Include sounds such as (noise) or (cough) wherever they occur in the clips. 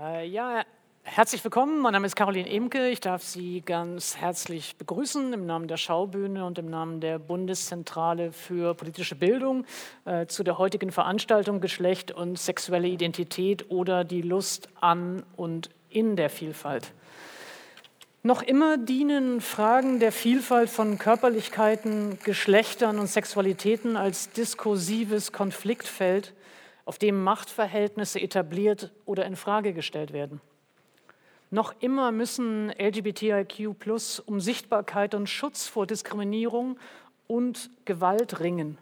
Äh, ja, herzlich willkommen. Mein Name ist Caroline Emke. Ich darf Sie ganz herzlich begrüßen im Namen der Schaubühne und im Namen der Bundeszentrale für politische Bildung äh, zu der heutigen Veranstaltung Geschlecht und sexuelle Identität oder die Lust an und in der Vielfalt. Noch immer dienen Fragen der Vielfalt von Körperlichkeiten, Geschlechtern und Sexualitäten als diskursives Konfliktfeld, auf dem Machtverhältnisse etabliert oder in Frage gestellt werden. Noch immer müssen LGBTIQ um Sichtbarkeit und Schutz vor Diskriminierung und Gewalt ringen.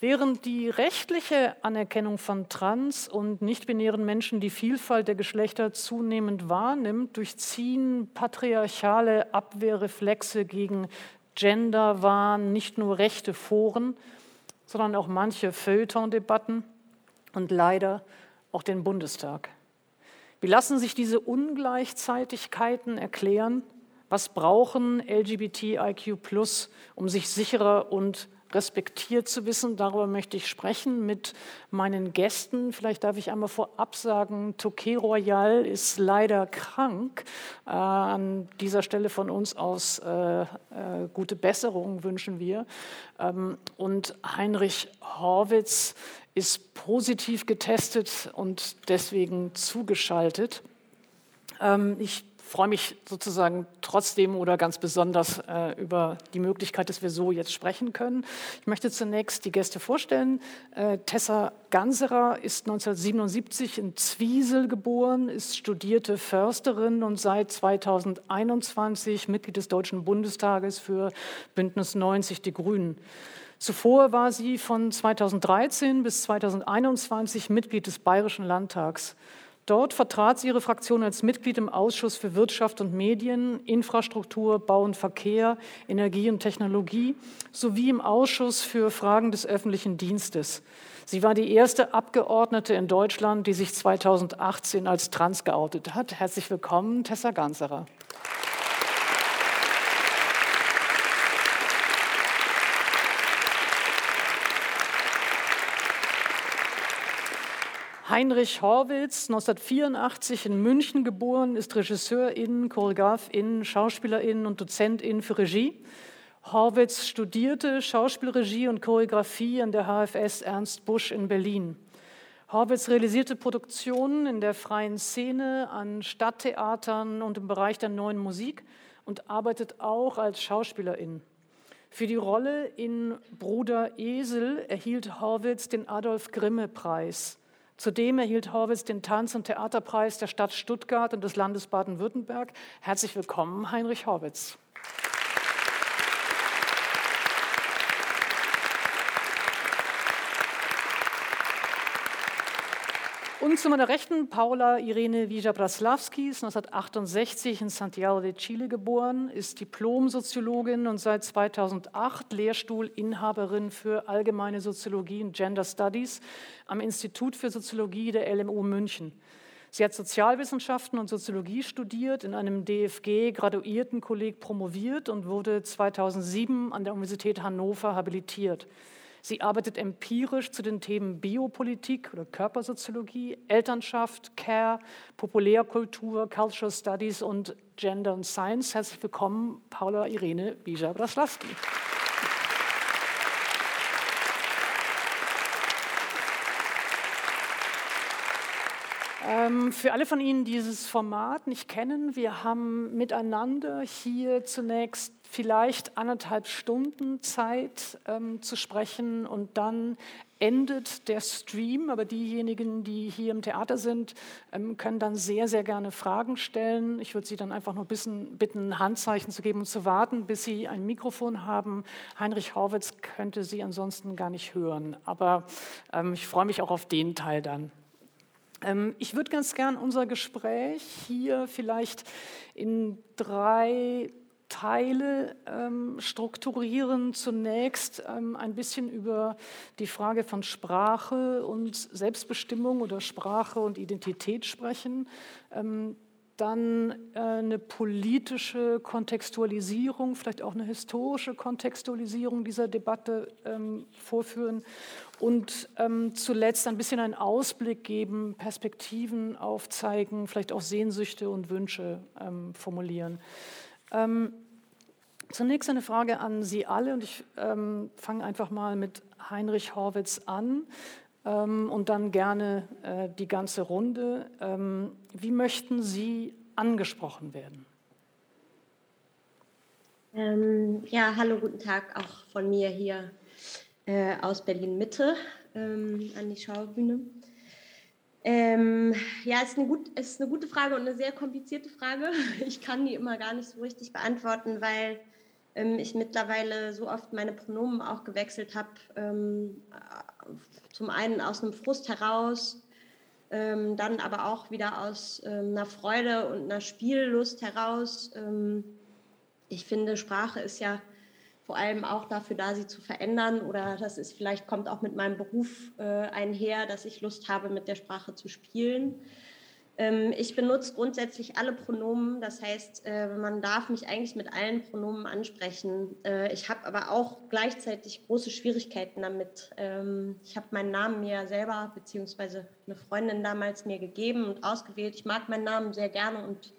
Während die rechtliche Anerkennung von trans- und nichtbinären Menschen die Vielfalt der Geschlechter zunehmend wahrnimmt, durchziehen patriarchale Abwehrreflexe gegen Genderwahn nicht nur rechte Foren, sondern auch manche Feuilleton-Debatten und leider auch den Bundestag. Wie lassen sich diese Ungleichzeitigkeiten erklären? Was brauchen LGBTIQ, um sich sicherer und respektiert zu wissen. Darüber möchte ich sprechen mit meinen Gästen. Vielleicht darf ich einmal vorab sagen, Touquet Royal ist leider krank. Äh, an dieser Stelle von uns aus äh, äh, gute Besserung wünschen wir. Ähm, und Heinrich Horwitz ist positiv getestet und deswegen zugeschaltet. Ähm, ich freue mich sozusagen trotzdem oder ganz besonders äh, über die Möglichkeit, dass wir so jetzt sprechen können. Ich möchte zunächst die Gäste vorstellen. Äh, Tessa Ganserer ist 1977 in Zwiesel geboren, ist studierte Försterin und seit 2021 Mitglied des Deutschen Bundestages für Bündnis 90 Die Grünen. Zuvor war sie von 2013 bis 2021 Mitglied des Bayerischen Landtags. Dort vertrat sie ihre Fraktion als Mitglied im Ausschuss für Wirtschaft und Medien, Infrastruktur, Bau und Verkehr, Energie und Technologie sowie im Ausschuss für Fragen des öffentlichen Dienstes. Sie war die erste Abgeordnete in Deutschland, die sich 2018 als trans geoutet hat. Herzlich willkommen, Tessa Ganserer. Heinrich Horwitz, 1984 in München geboren, ist Regisseurin, Choreografin, Schauspielerin und Dozentin für Regie. Horwitz studierte Schauspielregie und Choreografie an der HFS Ernst Busch in Berlin. Horwitz realisierte Produktionen in der freien Szene, an Stadttheatern und im Bereich der neuen Musik und arbeitet auch als Schauspielerin. Für die Rolle in Bruder Esel erhielt Horwitz den Adolf Grimme Preis. Zudem erhielt Horwitz den Tanz- und Theaterpreis der Stadt Stuttgart und des Landes Baden-Württemberg. Herzlich willkommen, Heinrich Horwitz. Und zu meiner Rechten Paula Irene Wija-Braslawski ist 1968 in Santiago de Chile geboren, ist Diplom-Soziologin und seit 2008 Lehrstuhlinhaberin für allgemeine Soziologie und Gender Studies am Institut für Soziologie der LMU München. Sie hat Sozialwissenschaften und Soziologie studiert, in einem DFG-Graduiertenkolleg promoviert und wurde 2007 an der Universität Hannover habilitiert. Sie arbeitet empirisch zu den Themen Biopolitik oder Körpersoziologie, Elternschaft, Care, Populärkultur, Cultural Studies und Gender and Science. Herzlich willkommen, Paula Irene Bija-Braslawski. Ähm, für alle von Ihnen, die dieses Format nicht kennen, wir haben miteinander hier zunächst vielleicht anderthalb Stunden Zeit ähm, zu sprechen und dann endet der Stream, aber diejenigen, die hier im Theater sind, ähm, können dann sehr, sehr gerne Fragen stellen. Ich würde Sie dann einfach nur bisschen bitten, Handzeichen zu geben und zu warten, bis Sie ein Mikrofon haben. Heinrich Horwitz könnte Sie ansonsten gar nicht hören, aber ähm, ich freue mich auch auf den Teil dann. Ähm, ich würde ganz gern unser Gespräch hier vielleicht in drei Teile ähm, strukturieren. Zunächst ähm, ein bisschen über die Frage von Sprache und Selbstbestimmung oder Sprache und Identität sprechen. Ähm, dann äh, eine politische Kontextualisierung, vielleicht auch eine historische Kontextualisierung dieser Debatte ähm, vorführen und ähm, zuletzt ein bisschen einen Ausblick geben, Perspektiven aufzeigen, vielleicht auch Sehnsüchte und Wünsche ähm, formulieren. Ähm, zunächst eine Frage an Sie alle und ich ähm, fange einfach mal mit Heinrich Horwitz an ähm, und dann gerne äh, die ganze Runde. Ähm, wie möchten Sie angesprochen werden? Ähm, ja, hallo, guten Tag auch von mir hier äh, aus Berlin Mitte ähm, an die Schaubühne. Ähm, ja, es ist, eine gut, ist eine gute Frage und eine sehr komplizierte Frage. (laughs) Ich kann die immer gar nicht so richtig beantworten, weil ähm, ich mittlerweile so oft meine Pronomen auch gewechselt habe. Ähm, zum einen aus einem Frust heraus, ähm, dann aber auch wieder aus ähm, einer Freude und einer Spiellust heraus. Ähm, ich finde, Sprache ist ja vor allem auch dafür da, sie zu verändern. Oder das ist vielleicht kommt auch mit meinem Beruf äh, einher, dass ich Lust habe, mit der Sprache zu spielen. Ähm, ich benutze grundsätzlich alle Pronomen, das heißt, äh, man darf mich eigentlich mit allen Pronomen ansprechen. Äh, ich habe aber auch gleichzeitig große Schwierigkeiten damit. Ähm, ich habe meinen Namen mir selber, beziehungsweise eine Freundin damals mir gegeben und ausgewählt. Ich mag meinen Namen sehr gerne und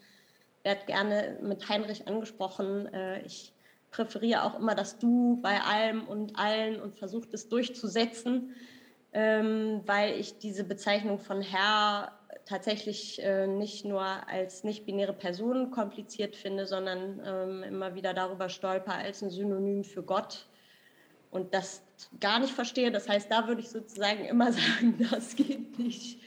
werde gerne mit Heinrich angesprochen. Äh, ich präferiere auch immer das Du bei allem und allen und versuche das durchzusetzen, ähm, weil ich diese Bezeichnung von Herr tatsächlich äh, nicht nur als nicht-binäre Person kompliziert finde, sondern ähm, immer wieder darüber stolper als ein Synonym für Gott und das gar nicht verstehe. Das heißt, da würde ich sozusagen immer (laughs) sagen, das geht nicht.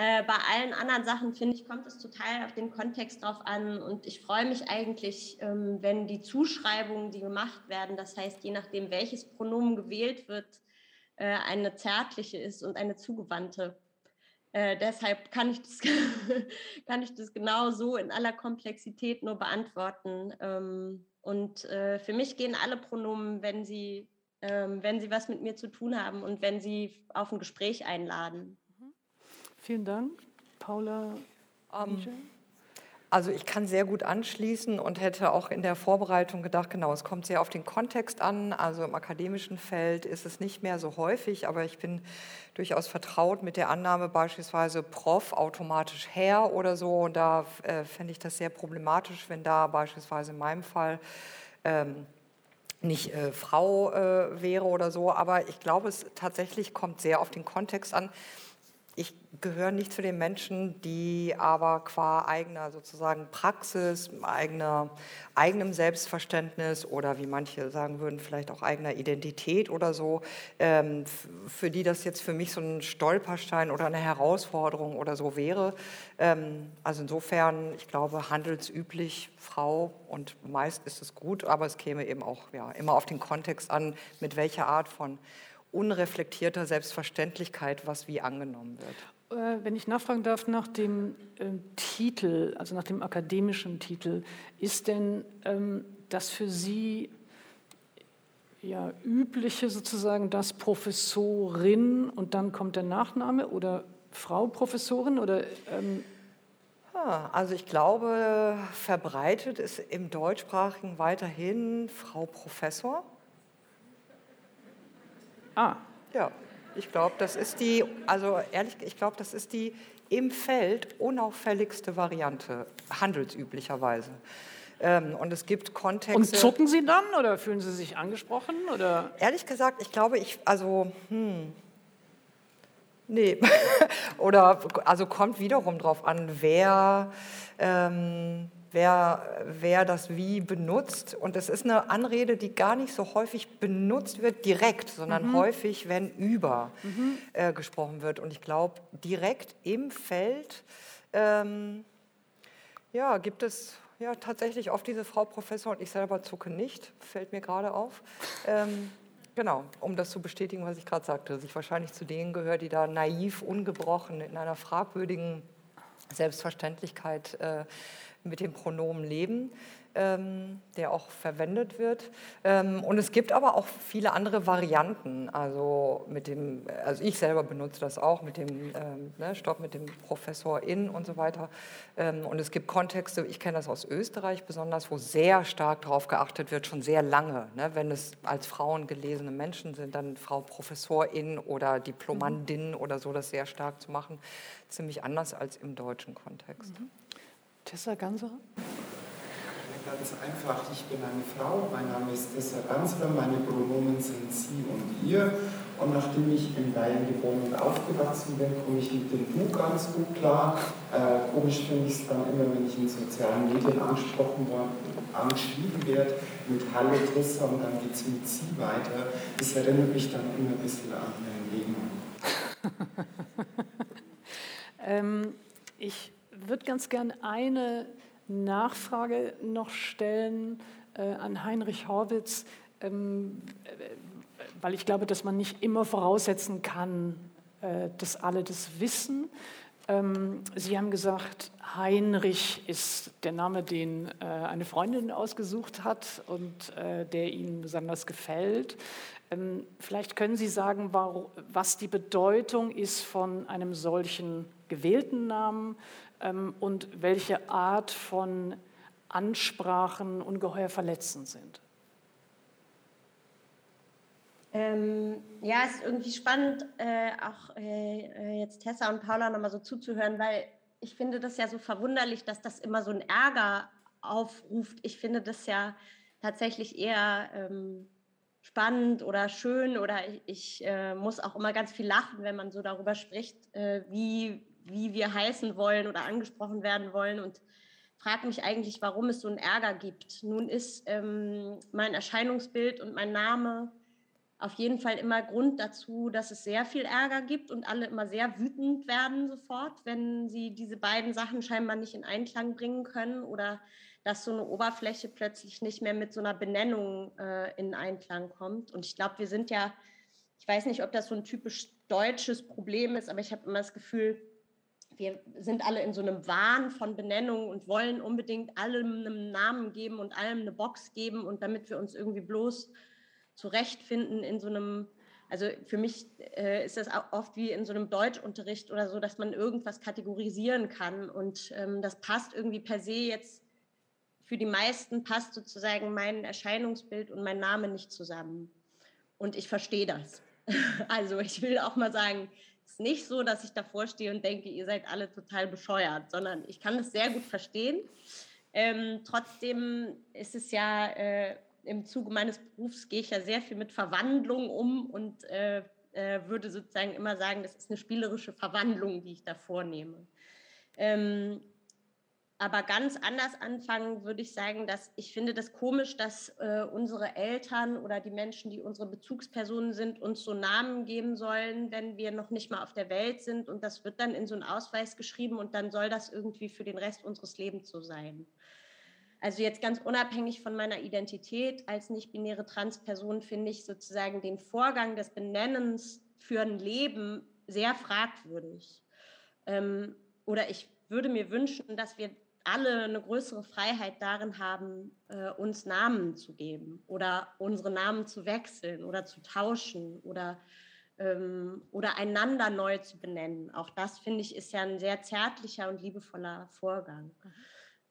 Äh, bei allen anderen Sachen, finde ich, kommt es total auf den Kontext drauf an. Und ich freue mich eigentlich, ähm, wenn die Zuschreibungen, die gemacht werden, das heißt, je nachdem, welches Pronomen gewählt wird, äh, eine zärtliche ist und eine zugewandte. Äh, deshalb kann ich, das, (laughs) kann ich das genau so in aller Komplexität nur beantworten. Ähm, und äh, für mich gehen alle Pronomen, wenn sie, ähm, wenn sie was mit mir zu tun haben und wenn sie auf ein Gespräch einladen. Vielen Dank. Paula. Um, also ich kann sehr gut anschließen und hätte auch in der Vorbereitung gedacht, genau, es kommt sehr auf den Kontext an. Also im akademischen Feld ist es nicht mehr so häufig, aber ich bin durchaus vertraut mit der Annahme beispielsweise Prof automatisch Herr oder so. Und da äh, fände ich das sehr problematisch, wenn da beispielsweise in meinem Fall ähm, nicht äh, Frau äh, wäre oder so. Aber ich glaube, es tatsächlich kommt sehr auf den Kontext an. Ich gehöre nicht zu den Menschen, die aber qua eigener sozusagen Praxis, eigener, eigenem Selbstverständnis oder wie manche sagen würden, vielleicht auch eigener Identität oder so, ähm, für die das jetzt für mich so ein Stolperstein oder eine Herausforderung oder so wäre. Ähm, also insofern, ich glaube, handelsüblich Frau und meist ist es gut, aber es käme eben auch ja, immer auf den Kontext an, mit welcher Art von unreflektierter Selbstverständlichkeit, was wie angenommen wird. Äh, wenn ich nachfragen darf nach dem äh, Titel, also nach dem akademischen Titel, ist denn ähm, das für Sie ja, übliche sozusagen das Professorin und dann kommt der Nachname oder Frau Professorin oder ähm also ich glaube, verbreitet ist im Deutschsprachigen weiterhin Frau Professor. Ah. Ja, ich glaube, das ist die, also ehrlich, ich glaube, das ist die im Feld unauffälligste Variante, handelsüblicherweise. Ähm, und es gibt Kontexte. Und zucken Sie dann oder fühlen Sie sich angesprochen? Oder? Ehrlich gesagt, ich glaube, ich, also, hm, nee. (laughs) oder, also kommt wiederum drauf an, wer. Ähm, wer, wer das wie benutzt. Und es ist eine Anrede, die gar nicht so häufig benutzt wird direkt, sondern mhm. häufig, wenn über mhm. äh, gesprochen wird. Und ich glaube, direkt im Feld ähm, ja, gibt es ja, tatsächlich oft diese Frau Professor und ich selber zucke nicht, fällt mir gerade auf. Ähm, Genau, um das zu bestätigen, was ich gerade sagte, dass ich wahrscheinlich zu denen gehöre, die da naiv, ungebrochen, in einer fragwürdigen Selbstverständlichkeit äh, mit dem Pronomen leben. ähm, der auch verwendet wird. Ähm, und es gibt aber auch viele andere Varianten. Also mit dem, also ich selber benutze das auch mit dem ähm, ne, Stopp mit dem Professor in und so weiter. Ähm, und es gibt Kontexte, ich kenne das aus Österreich besonders, wo sehr stark darauf geachtet wird, schon sehr lange. Ne, wenn es als Frauen gelesene Menschen sind, dann Frau Professorin oder Diplomandin mhm. oder so, das sehr stark zu machen. Ziemlich anders als im deutschen Kontext. Mhm. Tessa Ganser? Ganz einfach, ich bin eine Frau, mein Name ist Tessa Ganser, meine Pronomen sind sie und ihr. Und nachdem ich in Bayern geboren und aufgewachsen bin, komme ich mit dem Du ganz gut klar. Äh, komisch finde ich es dann immer, wenn ich in sozialen Medien angesprochen angeschrieben werde mit Hallo Tessa und dann geht es mit Sie weiter. Das erinnert mich dann immer ein bisschen an mein Leben. (laughs) ähm, ich würde ganz gerne eine Nachfrage noch stellen äh, an Heinrich Horwitz, ähm, äh, weil ich glaube, dass man nicht immer voraussetzen kann, äh, dass alle das wissen. Ähm, Sie haben gesagt, Heinrich ist der Name, den äh, eine Freundin ausgesucht hat und äh, der Ihnen besonders gefällt. Ähm, vielleicht können Sie sagen, was die Bedeutung ist von einem solchen gewählten Namen ähm, und welche Art von Ansprachen ungeheuer verletzend sind. Ähm, ja, es ist irgendwie spannend, äh, auch äh, äh jetzt Tessa und Paula nochmal so zuzuhören, weil ich finde das ja so verwunderlich, dass das immer so einen Ärger aufruft. Ich finde das ja tatsächlich eher ähm, spannend oder schön oder ich, ich äh, muss auch immer ganz viel lachen, wenn man so darüber spricht, äh, wie wie wir heißen wollen oder angesprochen werden wollen und frage mich eigentlich, warum es so einen Ärger gibt. Nun ist ähm, mein Erscheinungsbild und mein Name auf jeden Fall immer Grund dazu, dass es sehr viel Ärger gibt und alle immer sehr wütend werden sofort, wenn sie diese beiden Sachen scheinbar nicht in Einklang bringen können oder dass so eine Oberfläche plötzlich nicht mehr mit so einer Benennung äh, in Einklang kommt. Und ich glaube, wir sind ja, ich weiß nicht, ob das so ein typisch deutsches Problem ist, aber ich habe immer das Gefühl, wir sind alle in so einem Wahn von Benennung und wollen unbedingt allem einen Namen geben und allem eine Box geben und damit wir uns irgendwie bloß zurechtfinden in so einem, also für mich äh, ist das oft wie in so einem Deutschunterricht oder so, dass man irgendwas kategorisieren kann und ähm, das passt irgendwie per se jetzt für die meisten passt sozusagen mein Erscheinungsbild und mein Name nicht zusammen. Und ich verstehe das. (laughs) Also ich will auch mal sagen, ist nicht so, dass ich davor stehe und denke, ihr seid alle total bescheuert, sondern ich kann es sehr gut verstehen. Ähm, trotzdem ist es ja äh, im Zuge meines Berufs gehe ich ja sehr viel mit Verwandlung um und äh, äh, würde sozusagen immer sagen, das ist eine spielerische Verwandlung, die ich da vornehme. Ähm, aber ganz anders anfangen würde ich sagen, dass ich finde das komisch, dass äh, unsere Eltern oder die Menschen, die unsere Bezugspersonen sind, uns so Namen geben sollen, wenn wir noch nicht mal auf der Welt sind. Und das wird dann in so einen Ausweis geschrieben und dann soll das irgendwie für den Rest unseres Lebens so sein. Also jetzt ganz unabhängig von meiner Identität als nicht-binäre Transperson finde ich sozusagen den Vorgang des Benennens für ein Leben sehr fragwürdig. Ähm, oder ich würde mir wünschen, dass wir alle eine größere Freiheit darin haben, äh, uns Namen zu geben oder unsere Namen zu wechseln oder zu tauschen oder, ähm, oder einander neu zu benennen. Auch das, finde ich, ist ja ein sehr zärtlicher und liebevoller Vorgang.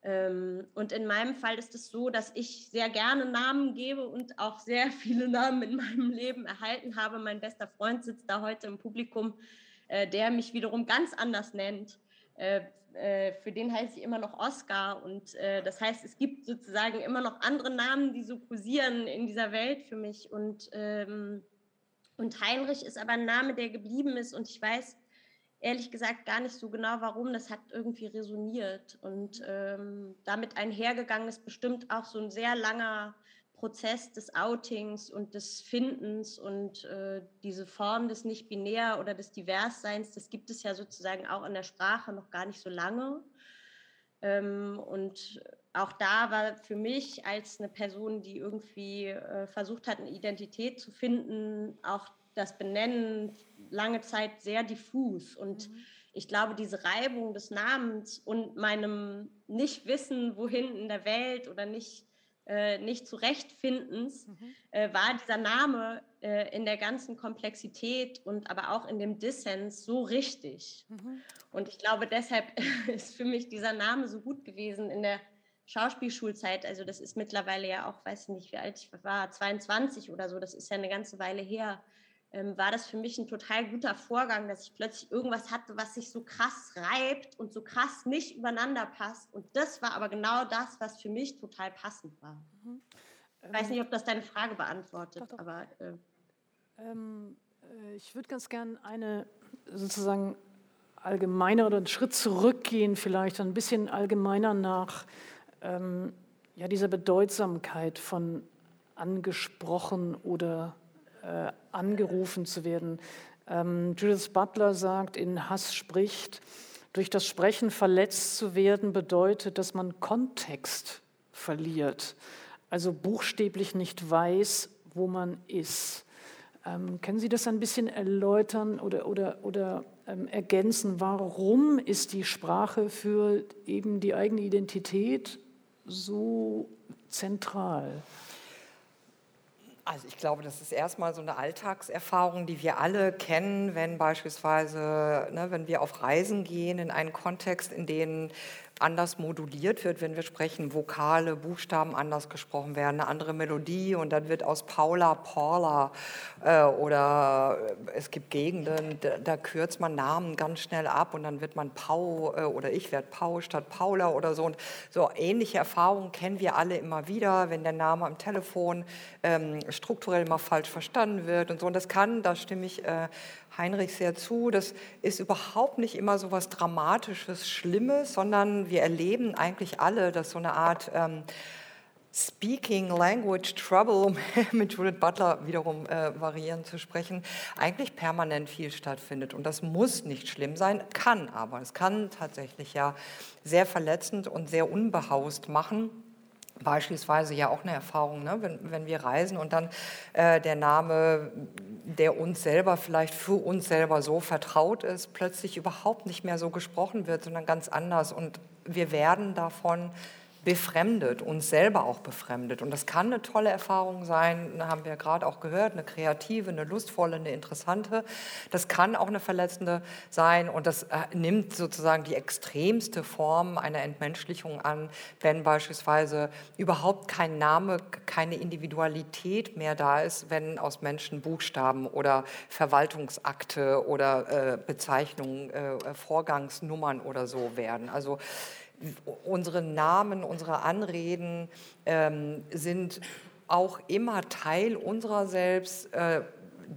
Ähm, und in meinem Fall ist es so, dass ich sehr gerne Namen gebe und auch sehr (laughs) viele Namen in meinem Leben erhalten habe. Mein bester Freund sitzt da heute im Publikum, äh, der mich wiederum ganz anders nennt. Äh, für den heiße ich immer noch Oscar. Und äh, das heißt, es gibt sozusagen immer noch andere Namen, die so kursieren in dieser Welt für mich. Und, ähm, und Heinrich ist aber ein Name, der geblieben ist. Und ich weiß ehrlich gesagt gar nicht so genau, warum. Das hat irgendwie resoniert. Und ähm, damit einhergegangen ist bestimmt auch so ein sehr langer Prozess des Outings und des Findens und äh, diese Form des Nicht-Binär oder des Diversseins, das gibt es ja sozusagen auch in der Sprache noch gar nicht so lange. Ähm, und auch da war für mich als eine Person, die irgendwie äh, versucht hat, eine Identität zu finden, auch das Benennen lange Zeit sehr diffus. Und mhm ich glaube, diese Reibung des Namens und meinem Nichtwissen, wohin in der Welt oder nicht, äh, nicht zurechtfindens, mhm. äh, war dieser Name äh, in der ganzen Komplexität und aber auch in dem Dissens so richtig. Mhm. Und ich glaube, deshalb (laughs) ist für mich dieser Name so gut gewesen in der Schauspielschulzeit. Also das ist mittlerweile ja auch, weiß nicht, wie alt ich war, 22 oder so, das ist ja eine ganze Weile her ähm, war das für mich ein total guter Vorgang, dass ich plötzlich irgendwas hatte, was sich so krass reibt und so krass nicht übereinander passt. Und das war aber genau das, was für mich total passend war. Mhm. Ich weiß nicht, ob das deine Frage beantwortet, doch, doch. aber. Äh, ähm, äh, ich würde ganz gern eine sozusagen allgemeiner oder einen Schritt zurückgehen, vielleicht ein bisschen allgemeiner nach ähm, ja, dieser Bedeutsamkeit von angesprochen oder äh, angerufen zu werden. Ähm, Judith Butler sagt, in Hass spricht, durch das Sprechen verletzt zu werden bedeutet, dass man Kontext verliert, also buchstäblich nicht weiß, wo man ist. Ähm, können Sie das ein bisschen erläutern oder, oder, oder ähm, ergänzen? Warum ist die Sprache für eben die eigene Identität so zentral? Also ich glaube, das ist erstmal so eine Alltagserfahrung, die wir alle kennen, wenn beispielsweise, ne, wenn wir auf Reisen gehen in einen Kontext, in dem anders moduliert wird, wenn wir sprechen, Vokale, Buchstaben anders gesprochen werden, eine andere Melodie und dann wird aus Paula Paula äh, oder es gibt Gegenden, da, da, kürzt man Namen ganz schnell ab und dann wird man Pau äh, oder ich werde Pau statt Paula oder so. Und so ähnliche Erfahrungen kennen wir alle immer wieder, wenn der Name am Telefon ähm, strukturell mal falsch verstanden wird und so. Und das kann, da stimme ich äh, Heinrich sehr zu. Das ist überhaupt nicht immer so was Dramatisches, Schlimmes, sondern wir erleben eigentlich alle, dass so eine Art ähm, Speaking Language Trouble, um (laughs) mit Judith Butler wiederum äh, variierend zu sprechen, eigentlich permanent viel stattfindet. Und das muss nicht schlimm sein, kann aber. Es kann tatsächlich ja sehr verletzend und sehr unbehaust machen beispielsweise ja auch eine Erfahrung, ne? wenn, wenn wir reisen und dann äh, der Name, der uns selber vielleicht für uns selber so vertraut ist, plötzlich überhaupt nicht mehr so gesprochen wird, sondern ganz anders. Und wir werden davon befremdet, uns selber auch befremdet. Und das kann eine tolle Erfahrung sein, haben wir gerade auch gehört, eine kreative, eine lustvolle, eine interessante. Das kann auch eine verletzende sein und das äh, nimmt sozusagen die extremste Form einer Entmenschlichung an, wenn beispielsweise überhaupt kein Name, keine Individualität mehr da ist, wenn aus Menschen Buchstaben oder Verwaltungsakte oder äh, Bezeichnungen, äh, Vorgangsnummern oder so werden. Also unsere Namen, unsere Anreden ähm, sind auch immer Teil unserer selbst, äh,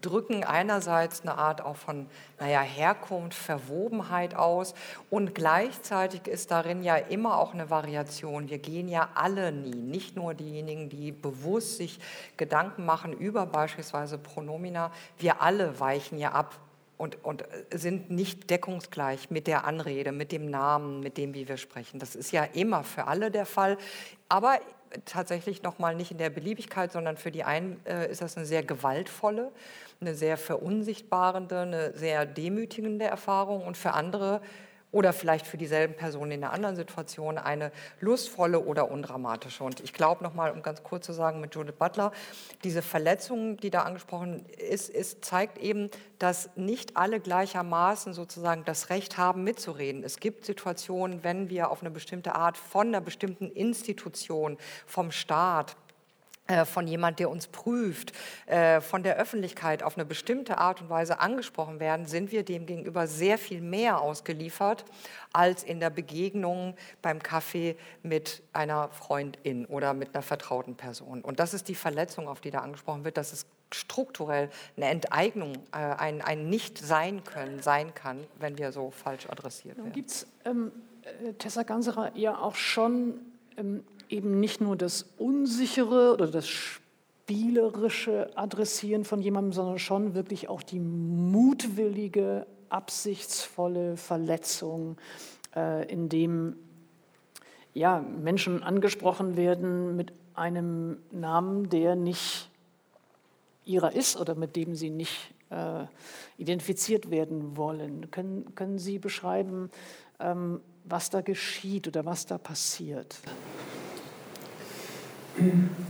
drücken einerseits eine Art auch von naja, Herkunft, Verwobenheit aus und gleichzeitig ist darin ja immer auch eine Variation. Wir gehen ja alle nie, nicht nur diejenigen, die bewusst sich Gedanken machen über beispielsweise Pronomina, wir alle weichen ja ab und, und sind nicht deckungsgleich mit der Anrede, mit dem Namen, mit dem, wie wir sprechen. Das ist ja immer für alle der Fall. Aber tatsächlich nochmal nicht in der Beliebigkeit, sondern für die einen äh, ist das eine sehr gewaltvolle, eine sehr verunsichtbarende, eine sehr demütigende Erfahrung und für andere oder vielleicht für dieselben Personen in einer anderen Situation eine lustvolle oder undramatische. Und ich glaube nochmal, um ganz kurz zu sagen, mit Judith Butler, diese Verletzung, die da angesprochen ist, ist, zeigt eben, dass nicht alle gleichermaßen sozusagen das Recht haben, mitzureden. Es gibt Situationen, wenn wir auf eine bestimmte Art von einer bestimmten Institution, vom Staat, von jemand, der uns prüft, äh, von der Öffentlichkeit auf eine bestimmte Art und Weise angesprochen werden, sind wir dem gegenüber sehr viel mehr ausgeliefert als in der Begegnung beim Kaffee mit einer Freundin oder mit einer vertrauten Person. Und das ist die Verletzung, auf die da angesprochen wird, dass es strukturell eine Enteignung, äh, ein, ein Nicht-Sein-Können sein kann, wenn wir so falsch adressiert werden. Gibt es, ähm, Tessa Ganserer, ja auch schon ähm, eben nicht nur das unsichere oder das spielerische Adressieren von jemandem, sondern schon wirklich auch die mutwillige, absichtsvolle Verletzung, äh, in dem ja, Menschen angesprochen werden mit einem Namen, der nicht ihrer ist oder mit dem sie nicht äh, identifiziert werden wollen. Können, können Sie beschreiben, ähm, was da geschieht oder was da passiert?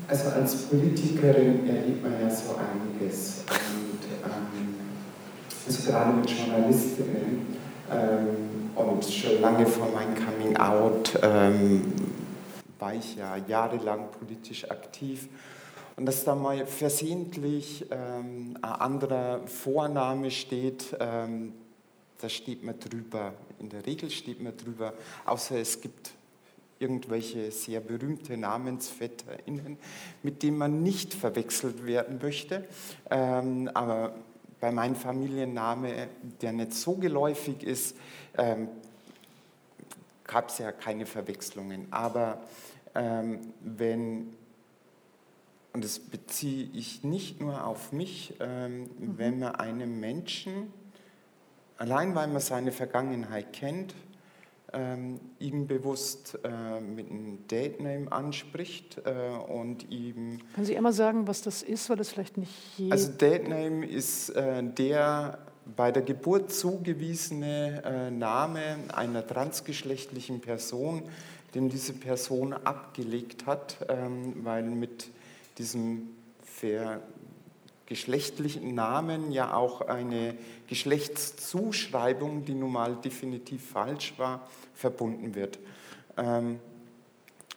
Also als Politikerin erlebt man ja so einiges. Und ähm, also gerade mit Journalistinnen ähm, und schon lange vor meinem Coming Out ähm, war ich ja jahrelang politisch aktiv. Und dass da mal versehentlich ähm, ein anderer Vorname steht, ähm, da steht man drüber. In der Regel steht man drüber, außer es gibt irgendwelche sehr berühmte NamensvetterInnen, mit denen man nicht verwechselt werden möchte. Ähm, aber bei meinem Familienname, der nicht so geläufig ist, ähm, gab es ja keine Verwechslungen. Aber ähm, wenn, und das beziehe ich nicht nur auf mich, ähm, mhm. wenn man einem Menschen, allein weil man seine Vergangenheit kennt, ähm, ihm bewusst äh, mit einem Date-Name anspricht äh, und ihm. Können Sie immer sagen, was das ist, weil das vielleicht nicht Also Date-Name ist äh, der bei der Geburt zugewiesene Name einer transgeschlechtlichen Person, den diese Person abgelegt hat, ähm, weil mit diesem ver geschlechtlichen Namen ja auch eine Geschlechtszuschreibung, die nun mal definitiv falsch war, verbunden wird. Ähm,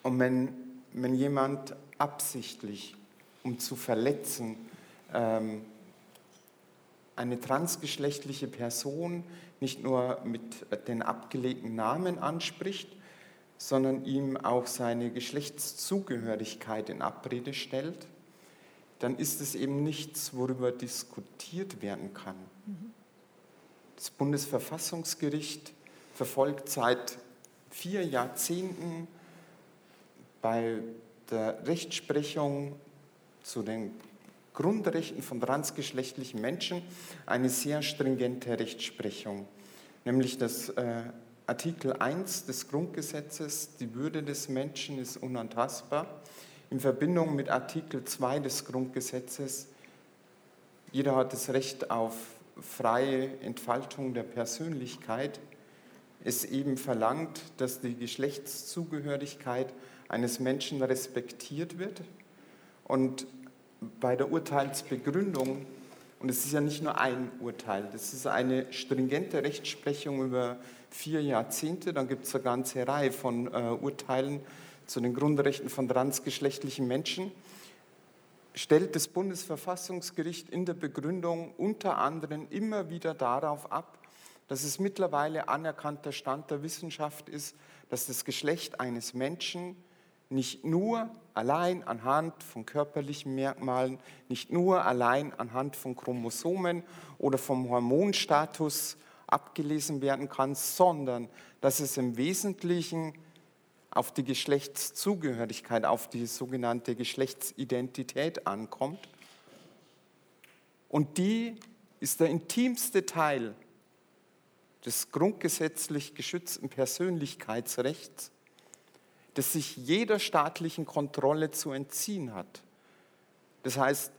und wenn, wenn jemand absichtlich, um zu verletzen, ähm, eine transgeschlechtliche Person nicht nur mit den abgelegten Namen anspricht, sondern ihm auch seine Geschlechtszugehörigkeit in Abrede stellt, dann ist es eben nichts, worüber diskutiert werden kann. Das Bundesverfassungsgericht verfolgt seit vier Jahrzehnten bei der Rechtsprechung zu den Grundrechten von transgeschlechtlichen Menschen eine sehr stringente Rechtsprechung, nämlich das äh, Artikel 1 des Grundgesetzes, die Würde des Menschen ist unantastbar in Verbindung mit Artikel 2 des Grundgesetzes, jeder hat das Recht auf freie Entfaltung der Persönlichkeit, es eben verlangt, dass die Geschlechtszugehörigkeit eines Menschen respektiert wird. Und bei der Urteilsbegründung, und es ist ja nicht nur ein Urteil, das ist eine stringente Rechtsprechung über vier Jahrzehnte, dann gibt es eine ganze Reihe von äh, Urteilen, zu den Grundrechten von transgeschlechtlichen Menschen, stellt das Bundesverfassungsgericht in der Begründung unter anderem immer wieder darauf ab, dass es mittlerweile anerkannter Stand der Wissenschaft ist, dass das Geschlecht eines Menschen nicht nur allein anhand von körperlichen Merkmalen, nicht nur allein anhand von Chromosomen oder vom Hormonstatus abgelesen werden kann, sondern dass es im Wesentlichen auf die Geschlechtszugehörigkeit, auf die sogenannte Geschlechtsidentität ankommt. Und die ist der intimste Teil des grundgesetzlich geschützten Persönlichkeitsrechts, das sich jeder staatlichen Kontrolle zu entziehen hat. Das heißt,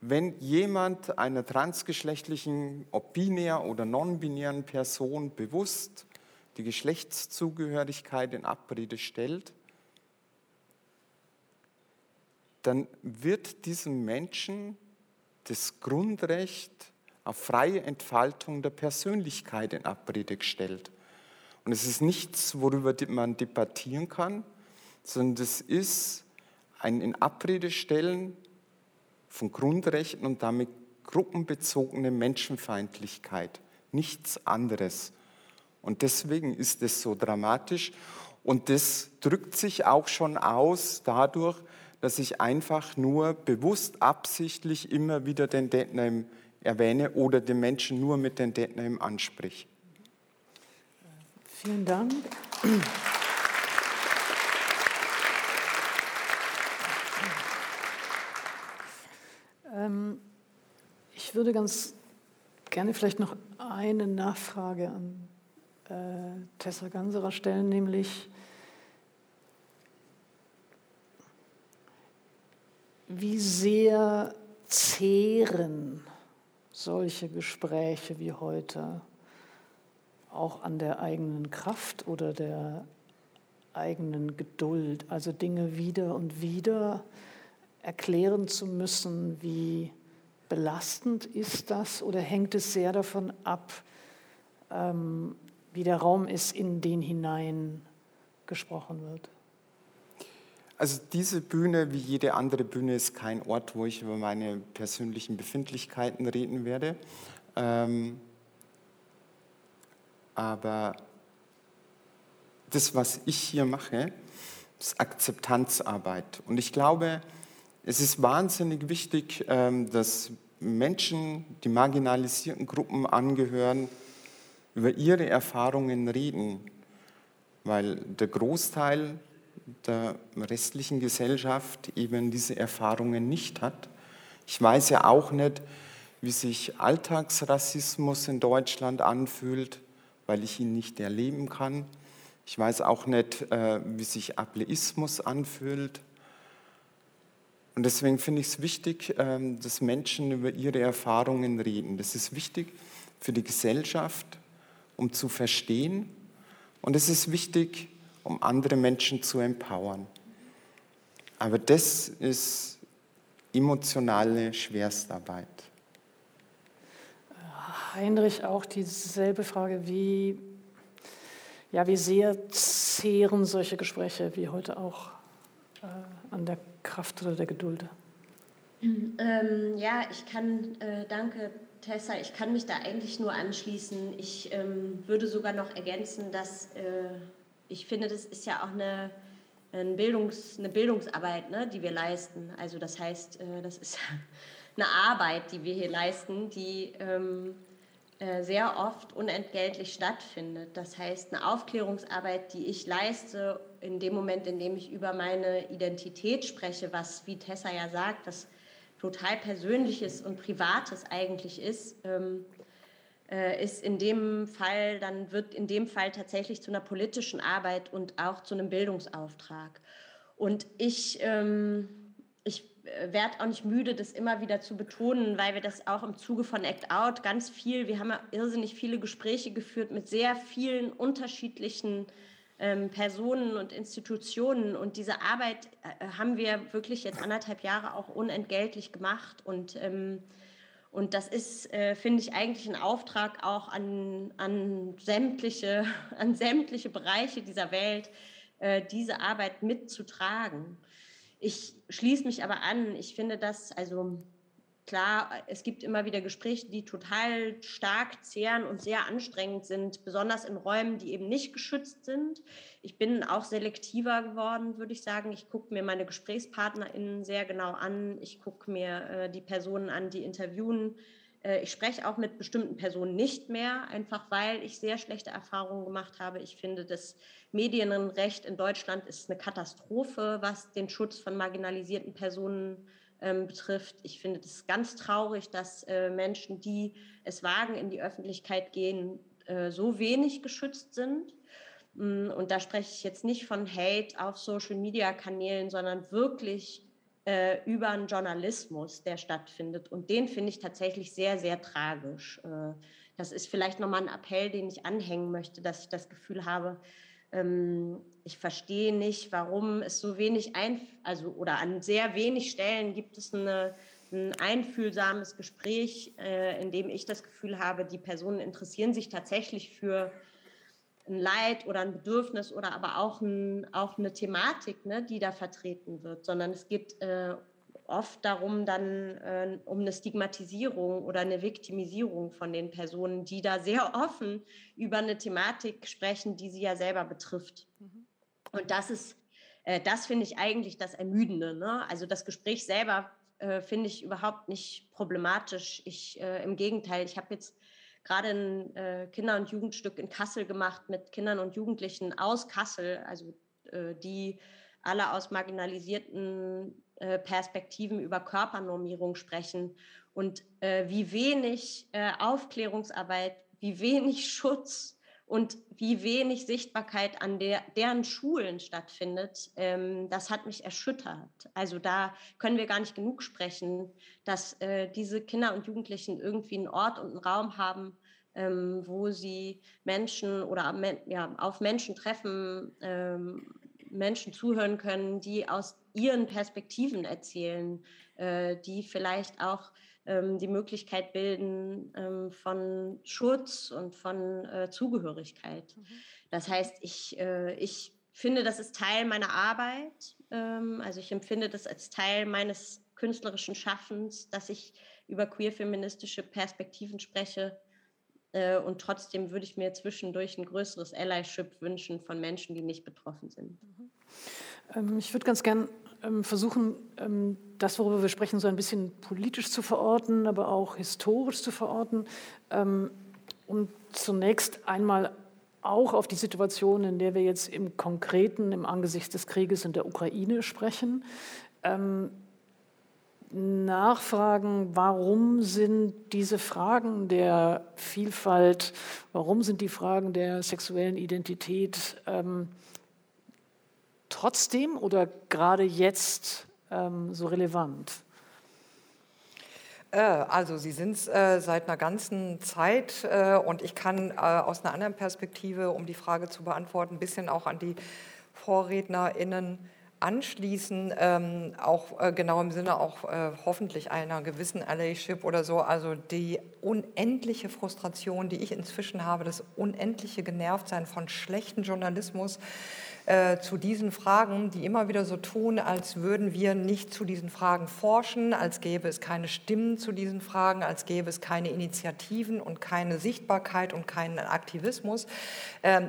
wenn jemand einer transgeschlechtlichen, ob binär oder non-binären Person bewusst die Geschlechtszugehörigkeit in Abrede stellt, dann wird diesem Menschen das Grundrecht auf freie Entfaltung der Persönlichkeit in Abrede gestellt. Und es ist nichts, worüber man debattieren kann, sondern es ist ein in Abrede stellen von Grundrechten und damit gruppenbezogene Menschenfeindlichkeit. Nichts anderes. Und deswegen ist es so dramatisch. Und das drückt sich auch schon aus dadurch, dass ich einfach nur bewusst absichtlich immer wieder den Deadname erwähne oder den Menschen nur mit dem Deadname anspreche. Vielen Dank. Ähm, ich würde ganz gerne vielleicht noch eine Nachfrage an äh, Tessa Ganserer stellen, nämlich wie sehr zehren solche Gespräche wie heute auch an der eigenen Kraft oder der eigenen Geduld, also Dinge wieder und wieder erklären zu müssen, wie belastend ist das? Oder hängt es sehr davon ab, ähm, wie der Raum ist, in den hinein gesprochen wird? Also diese Bühne, wie jede andere Bühne, ist kein Ort, wo ich über meine persönlichen Befindlichkeiten reden werde. Ähm, aber das, was ich hier mache, ist Akzeptanzarbeit. Und ich glaube, es ist wahnsinnig wichtig, ähm, dass Menschen, die marginalisierten Gruppen angehören, über ihre Erfahrungen reden, weil der Großteil der restlichen Gesellschaft eben diese Erfahrungen nicht hat. Ich weiß ja auch nicht, wie sich Alltagsrassismus in Deutschland anfühlt, weil ich ihn nicht erleben kann. Ich weiß auch nicht, äh, wie sich Ableismus anfühlt. Und deswegen finde ich es wichtig, ähm, dass Menschen über ihre Erfahrungen reden. Das ist wichtig für die Gesellschaft, um zu verstehen. Und es ist wichtig, um andere Menschen zu empowern. Aber das ist emotionale Schwerstarbeit. Heinrich, auch dieselbe Frage, wie, ja, wie sehr zehren solche Gespräche wie heute auch äh, an der Kraft oder der Geduld? Ähm, ja, ich kann, äh, danke Tessa, ich kann mich da eigentlich nur anschließen. Ich ähm, würde sogar noch ergänzen, dass äh, ich finde, das ist ja auch eine, ein Bildungs-, eine Bildungsarbeit, ne, die wir leisten. Also das heißt, äh, das ist (laughs) eine Arbeit, die wir hier leisten, die ähm, äh, sehr oft unentgeltlich stattfindet. Das heißt, eine Aufklärungsarbeit, die ich leiste, in dem Moment, in dem ich über meine Identität spreche, was, wie Tessa ja sagt, was total Persönliches und Privates eigentlich ist, ähm, äh, ist in dem Fall, dann wird in dem Fall tatsächlich zu einer politischen Arbeit und auch zu einem Bildungsauftrag. Und ich, ähm, ich äh, werde auch nicht müde, das immer wieder zu betonen, weil wir das auch im Zuge von Act Out ganz viel, wir haben ja irrsinnig viele Gespräche geführt mit sehr vielen unterschiedlichen ähm, Personen und Institutionen. Und diese Arbeit äh, haben wir wirklich jetzt anderthalb Jahre auch unentgeltlich gemacht. Und, ähm, und das ist, äh, finde ich, eigentlich ein Auftrag auch an, an, sämtliche, (laughs) an sämtliche Bereiche dieser Welt, äh, diese Arbeit mitzutragen. Ich schließe mich aber an. Ich finde das, also klar, es gibt immer wieder Gespräche, die total stark zehren und sehr anstrengend sind, besonders in Räumen, die eben nicht geschützt sind. Ich bin auch selektiver geworden, würde ich sagen. Ich gucke mir meine GesprächspartnerInnen sehr genau an. Ich gucke mir äh, die Personen an, die interviewen. Äh, ich spreche auch mit bestimmten Personen nicht mehr, einfach weil ich sehr schlechte Erfahrungen gemacht habe. Ich finde, das Medienrecht in Deutschland ist eine Katastrophe, was den Schutz von marginalisierten Personen ähm, betrifft. Ich finde es ganz traurig, dass äh, Menschen, die es wagen, in die Öffentlichkeit gehen, äh, so wenig geschützt sind. Mm, und da spreche ich jetzt nicht von Hate auf Social-Media-Kanälen, sondern wirklich äh, über einen Journalismus, der stattfindet. Und den finde ich tatsächlich sehr, sehr tragisch. Äh, das ist vielleicht nochmal ein Appell, den ich anhängen möchte, dass ich das Gefühl habe, ähm, ich verstehe nicht, warum es so wenig, ein, also oder an sehr wenig Stellen gibt es eine, ein einfühlsames Gespräch, äh, in dem ich das Gefühl habe, die Personen interessieren sich tatsächlich für ein Leid oder ein Bedürfnis oder aber auch, ein, auch eine Thematik, ne, die da vertreten wird, sondern es geht äh, oft darum, dann äh, um eine Stigmatisierung oder eine Viktimisierung von den Personen, die da sehr (laughs) offen über eine Thematik sprechen, die sie ja selber betrifft. Mhm. Und das ist, äh, das finde ich eigentlich das Ermüdende. Ne? Also das Gespräch selber äh, finde ich überhaupt nicht problematisch. Ich, äh, Im Gegenteil, ich habe jetzt gerade ein äh, Kinder- und Jugendstück in Kassel gemacht mit Kindern und Jugendlichen aus Kassel, also äh, die alle aus marginalisierten äh, Perspektiven über Körpernormierung sprechen und äh, wie wenig äh, Aufklärungsarbeit, wie wenig (laughs) Schutz und wie wenig Sichtbarkeit an der, deren Schulen stattfindet, ähm, das hat mich erschüttert. Also da können wir gar nicht genug sprechen, dass äh, diese Kinder und Jugendlichen irgendwie einen Ort und einen Raum haben, ähm, wo sie Menschen oder ja, auf Menschen treffen, ähm, Menschen zuhören können, die aus ihren Perspektiven erzählen, äh, die vielleicht auch ähm, die Möglichkeit bilden ähm, von Schutz und von äh, Zugehörigkeit. Mhm. Das heißt, ich, äh, ich finde, das ist Teil meiner Arbeit. Ähm, also ich empfinde das als Teil meines künstlerischen Schaffens, dass ich über queer-feministische Perspektiven spreche. Äh, und trotzdem würde ich mir zwischendurch ein größeres Allyship wünschen von Menschen, die nicht betroffen sind. Mhm. Ähm, ich würde ganz gern versuchen, ähm, das, worüber wir sprechen, so ein bisschen politisch zu verorten, aber auch historisch zu verorten. Und zunächst einmal auch auf die Situation, in der wir jetzt im Konkreten, im Angesicht des Krieges in der Ukraine sprechen. nachfragen, warum sind diese Fragen der Vielfalt, warum sind die Fragen der sexuellen Identität ähm, trotzdem oder gerade jetzt ähm, so relevant? Äh, also Sie sind es äh, seit einer ganzen Zeit äh, und ich kann äh, aus einer anderen Perspektive, um die Frage zu beantworten, ein bisschen auch an die VorrednerInnen anschließen, ähm, auch äh, genau im Sinne auch äh, hoffentlich einer gewissen Allyship oder so, also die unendliche Frustration, die ich inzwischen habe, das unendliche Genervtsein von schlechten Journalismus, äh, zu diesen Fragen, die immer wieder so tun, als würden wir nicht zu diesen Fragen forschen, als gäbe es keine Stimmen zu diesen Fragen, als gäbe es keine Initiativen und keine Sichtbarkeit und keinen Aktivismus. Ähm,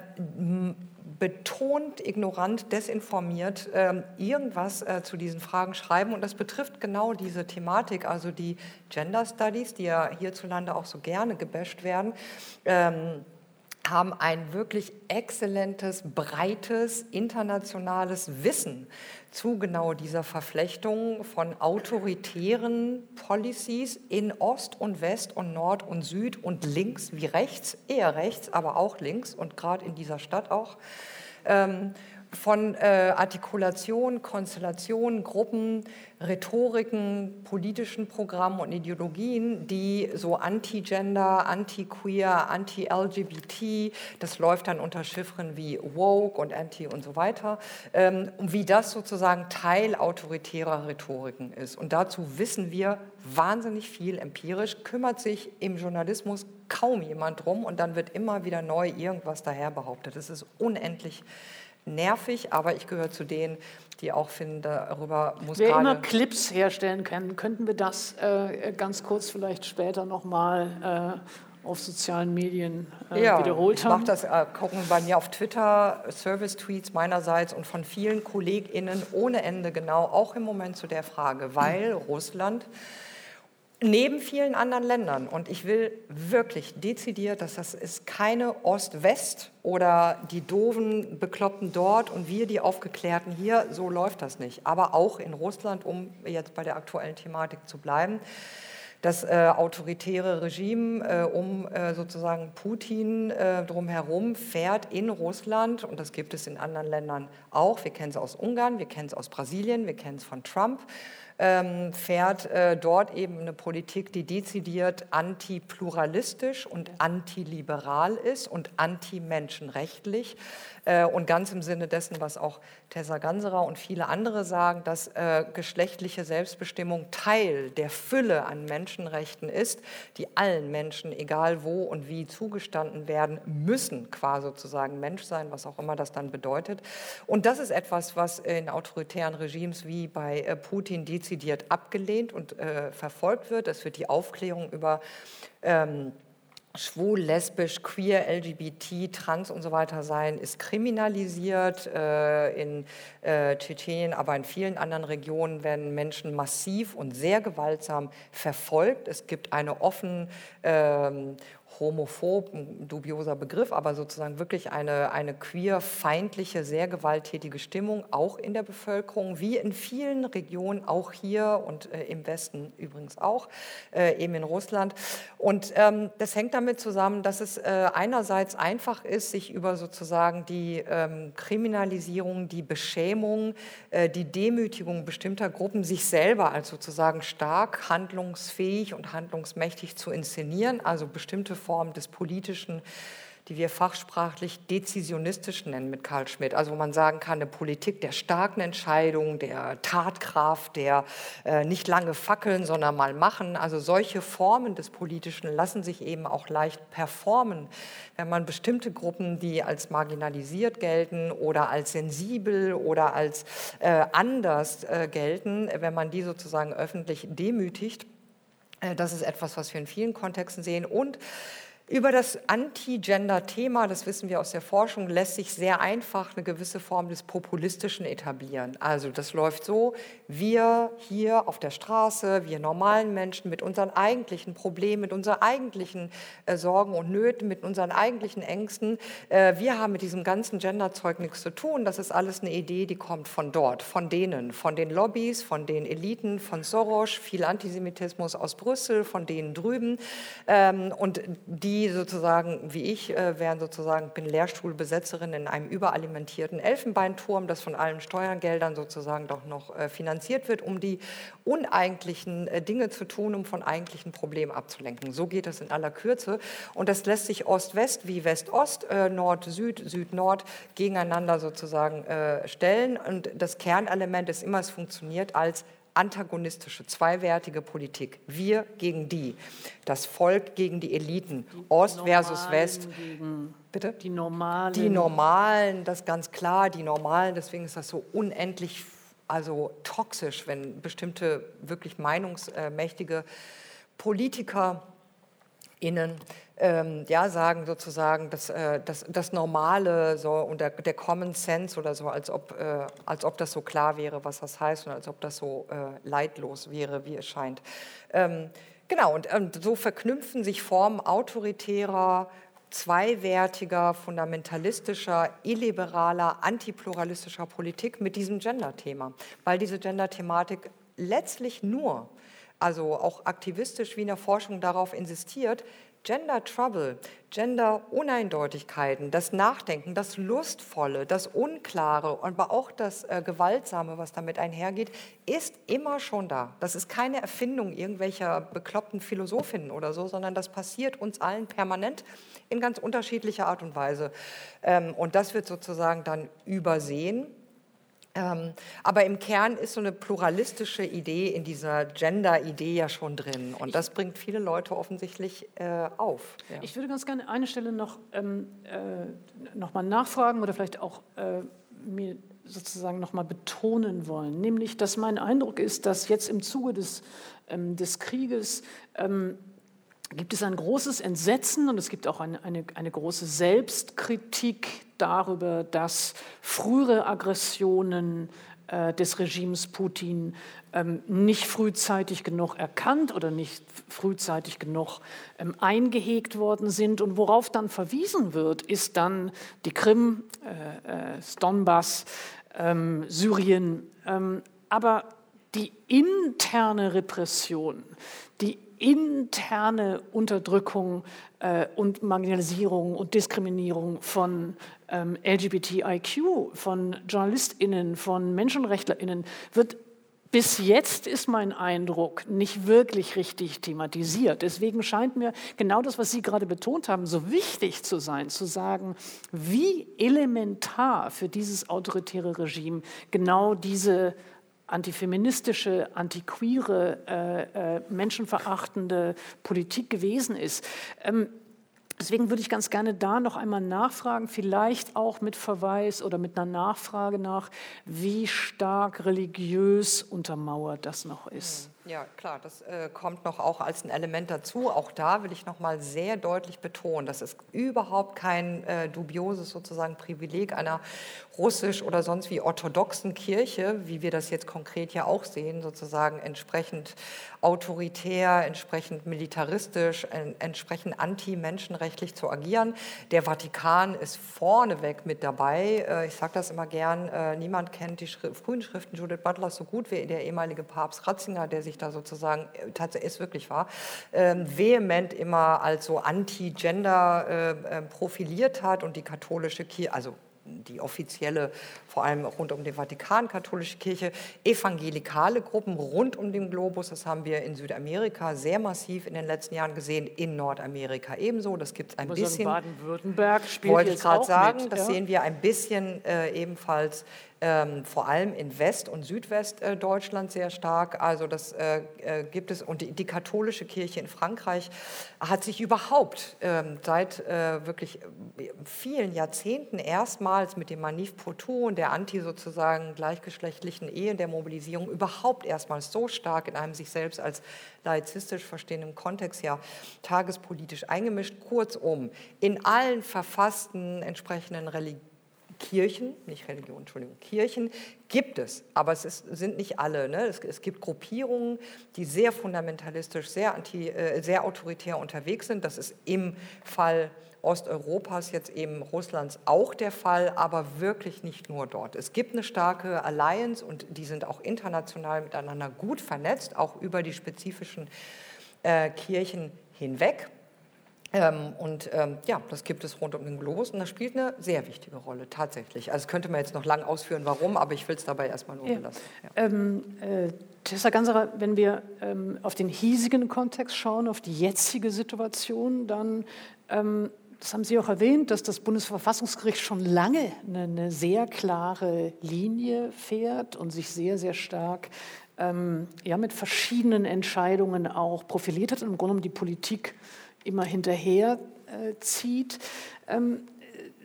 betont, ignorant, desinformiert äh, irgendwas äh, zu diesen Fragen schreiben. Und das betrifft genau diese Thematik, also die Gender Studies, die ja hierzulande auch so gerne gebasht werden. Ähm, haben ein wirklich exzellentes, breites, internationales Wissen zu genau dieser Verflechtung von autoritären Policies in Ost und West und Nord und Süd und links wie rechts, eher rechts, aber auch links und gerade in dieser Stadt auch. Ähm, von äh, Artikulation, Konstellation, Gruppen, Rhetoriken, politischen Programmen und Ideologien, die so anti-Gender, anti-queer, anti-LGBT, das läuft dann unter Chiffren wie woke und anti und so weiter, ähm, wie das sozusagen Teil autoritärer Rhetoriken ist. Und dazu wissen wir wahnsinnig viel empirisch, kümmert sich im Journalismus kaum jemand drum und dann wird immer wieder neu irgendwas daher behauptet. Es ist unendlich nervig, aber ich gehöre zu denen, die auch finden, darüber muss Wer immer Clips herstellen kann, könnten wir das äh, ganz kurz vielleicht später nochmal äh, auf sozialen Medien äh, ja, wiederholt haben? Ich mache das, äh, gucken bei mir auf Twitter, Service-Tweets meinerseits und von vielen KollegInnen ohne Ende genau, auch im Moment zu der Frage, weil Russland Neben vielen anderen Ländern. Und ich will wirklich dezidiert, dass das ist keine Ost-West oder die doofen Bekloppten dort und wir die Aufgeklärten hier. So läuft das nicht. Aber auch in Russland, um jetzt bei der aktuellen Thematik zu bleiben, das äh, autoritäre Regime äh, um äh, sozusagen Putin äh, drumherum fährt in Russland und das gibt es in anderen Ländern auch. Wir kennen es aus Ungarn, wir kennen es aus Brasilien, wir kennen es von Trump ähm, fährt äh, dort eben eine Politik, die dezidiert antipluralistisch und antiliberal ist und antimenschenrechtlich. Äh, und ganz im Sinne dessen, was auch Tessa Ganserer und viele andere sagen, dass äh, geschlechtliche Selbstbestimmung Teil der Fülle an Menschenrechten ist, die allen Menschen, egal wo und wie, zugestanden werden müssen, qua sozusagen Mensch sein, was auch immer das dann bedeutet. Und das ist etwas, was in autoritären Regimes wie bei äh, Putin dezidiert abgelehnt und verfolgt wird. Es wird die Aufklärung über ähm, schwul, lesbisch, queer, LGBT, trans und so weiter sein, ist kriminalisiert. Äh, in äh, Tschetschenien, aber in vielen anderen Regionen werden Menschen massiv und sehr gewaltsam verfolgt. Es gibt eine offen ähm, homophob, ein dubioser Begriff, aber sozusagen wirklich eine, eine queerfeindliche, sehr gewalttätige Stimmung, auch in der Bevölkerung, wie in vielen Regionen, auch hier und äh, im Westen übrigens auch, äh, eben in Russland. Und ähm, das hängt damit zusammen, dass es äh, einerseits einfach ist, sich über sozusagen die ähm, Kriminalisierung, die Beschämung, äh, die Demütigung bestimmter Gruppen, sich selber als sozusagen stark handlungsfähig und handlungsmächtig zu inszenieren, also bestimmte Form des Politischen, die wir fachsprachlich dezisionistisch nennen mit Karl Schmidt. Also wo man sagen kann, eine Politik der starken Entscheidung, der Tatkraft, der äh, nicht lange fackeln, sondern mal machen. Also solche Formen des Politischen lassen sich eben auch leicht performen, wenn man bestimmte Gruppen, die als marginalisiert gelten oder als sensibel oder als äh, anders äh, gelten, wenn man die sozusagen öffentlich demütigt. Äh, das ist etwas, was wir in vielen Kontexten sehen. Und über das Anti-Gender-Thema, das wissen wir aus der Forschung, lässt sich sehr einfach eine gewisse Form des Populistischen etablieren. Also das läuft so, wir hier auf der Straße, wir normalen Menschen mit unseren eigentlichen Problemen, mit unseren eigentlichen äh, Sorgen und Nöten, mit unseren eigentlichen Ängsten, äh, wir haben mit diesem ganzen Gender-Zeug nichts zu tun. Das ist alles eine Idee, die kommt von dort, von denen, von den Lobbys, von den Eliten, von Soros, viel Antisemitismus aus Brüssel, von denen drüben. Ähm, und die die sozusagen, wie ich, äh, wären sozusagen, bin Lehrstuhlbesetzerin in einem überalimentierten Elfenbeinturm, das von allen Steuergeldern sozusagen doch noch äh, finanziert wird, um die uneigentlichen äh, Dinge zu tun, um von eigentlichen Problemen abzulenken. So geht das in aller Kürze. Und das lässt sich Ost-West wie West-Ost, Nord-Süd, Süd-Nord gegeneinander sozusagen stellen. Und das Kernelement ist immer, es funktioniert als antagonistische, zweiwertige Politik. Wir gegen die, das Volk gegen die Eliten, die Ost versus West. Bitte? Die Normalen. Die Normalen, das ganz klar, die Normalen. Deswegen ist das so unendlich, also toxisch, wenn bestimmte wirklich meinungsmächtige Politiker innen ähm, ja, sagen sozusagen, dass äh, das, das Normale so, und der, der, Common Sense oder so, als ob, äh, als ob das so klar wäre, was das heißt und als ob das so äh, leidlos wäre, wie es scheint. Ähm, genau, und, und so verknüpfen sich Formen autoritärer, zweiwertiger, fundamentalistischer, illiberaler, antipluralistischer Politik mit diesem Gender-Thema, weil diese Gender-Thematik letztlich nur, also auch aktivistisch wie in der Forschung darauf insistiert, Gender Trouble, Gender Uneindeutigkeiten, das Nachdenken, das Lustvolle, das Unklare, aber auch das äh, Gewaltsame, was damit einhergeht, ist immer schon da. Das ist keine Erfindung irgendwelcher bekloppten Philosophinnen oder so, sondern das passiert uns allen permanent in ganz unterschiedlicher Art und Weise. Ähm, und das wird sozusagen dann übersehen ähm, aber im Kern ist so eine pluralistische Idee in dieser Gender-Idee ja schon drin. Und das bringt viele Leute offensichtlich äh, auf. Ja. Ich würde ganz gerne eine Stelle noch, ähm, äh, noch mal nachfragen oder vielleicht auch äh, mir sozusagen noch mal betonen wollen. Nämlich, dass mein Eindruck ist, dass jetzt im Zuge des, ähm, des Krieges ähm, gibt es ein großes Entsetzen und es gibt auch eine, eine, eine große Selbstkritik darüber, dass frühere Aggressionen äh, des Regimes Putin ähm, nicht frühzeitig genug erkannt oder nicht frühzeitig genug ähm, eingehegt worden sind. Und worauf dann verwiesen wird, ist dann die Krim, äh, äh, Donbass, ähm, Syrien. Ähm, aber die interne Repression, interne Unterdrückung äh, und Marginalisierung und Diskriminierung von ähm, LGBTIQ, von JournalistInnen, von MenschenrechtlerInnen wird bis jetzt ist mein Eindruck nicht wirklich richtig thematisiert. Deswegen scheint mir genau das, was Sie gerade betont haben, so wichtig zu sein, zu sagen, wie elementar für dieses autoritäre Regime genau diese antifeministische, antiqueere, äh, äh, menschenverachtende Politik gewesen ist. Ähm, Deswegen würde ich ganz gerne da noch einmal nachfragen, vielleicht auch mit Verweis oder mit einer Nachfrage nach, wie stark religiös untermauert das noch ist. Ja, klar, das äh, kommt noch auch als ein Element dazu. Auch da will ich noch mal sehr deutlich betonen, das ist überhaupt kein äh, dubioses sozusagen Privileg einer russisch oder sonst wie orthodoxen Kirche, wie wir das jetzt konkret ja auch sehen, sozusagen entsprechend autoritär, entsprechend militaristisch, entsprechend anti-menschenrechtlich zu agieren. Der Vatikan ist vorneweg mit dabei. Äh, ich sage das immer gern, äh, niemand kennt die frühen Schriften Judith Butler so gut wie der ehemalige Papst Ratzinger, der sich da sozusagen, äh, tatsächlich ist wirklich wahr, ähm, vehement immer als so anti-gender profiliert hat und die katholische Kirche, also die offizielle, vor allem rund um die Vatikan-katholische Kirche, evangelikale Gruppen rund um den Globus. Das haben wir in Südamerika sehr massiv in den letzten Jahren gesehen, in Nordamerika ebenso. Das gibt es ein bisschen. Baden-Württemberg spielt Wollte ich gerade sagen, mit, das ja? sehen wir ein bisschen äh, ebenfalls ähm, vor allem in West- und Südwestdeutschland sehr stark. Also das äh, äh, gibt es. Und die, die, katholische Kirche in Frankreich hat sich überhaupt ähm, seit äh, wirklich äh, vielen Jahrzehnten erstmals mit dem Manif Poitou und der anti sozusagen gleichgeschlechtlichen Ehe, der Mobilisierung überhaupt erstmals so stark in einem sich selbst als laizistisch verstehenden Kontext ja tagespolitisch eingemischt. Kurzum, in allen verfassten entsprechenden Religionen Kirchen, nicht Religion, Entschuldigung, Kirchen gibt es, aber es ist, sind nicht alle. Ne? Es, es, gibt Gruppierungen, die sehr fundamentalistisch, sehr, anti, äh, sehr autoritär unterwegs sind. Das ist im Fall Osteuropas, jetzt eben Russlands auch der Fall, aber wirklich nicht nur dort. Es gibt eine starke Alliance und die sind auch international miteinander gut vernetzt, auch über die spezifischen äh, Kirchen hinweg. Ähm, und ähm, ja, das gibt es rund um den Globus und das spielt eine sehr wichtige Rolle tatsächlich. Also könnte man jetzt noch lang ausführen, warum, aber ich will es dabei erstmal nur ja. belassen. Ja. Ähm, äh, Tessa Ganserer, wenn wir ähm, auf den hiesigen Kontext schauen, auf die jetzige Situation, dann, ähm, das haben Sie auch erwähnt, dass das Bundesverfassungsgericht schon lange eine, eine sehr klare Linie fährt und sich sehr, sehr stark ähm, ja, mit verschiedenen Entscheidungen auch profiliert hat und im Grunde genommen die Politik immer hinterher äh, zieht. Ähm,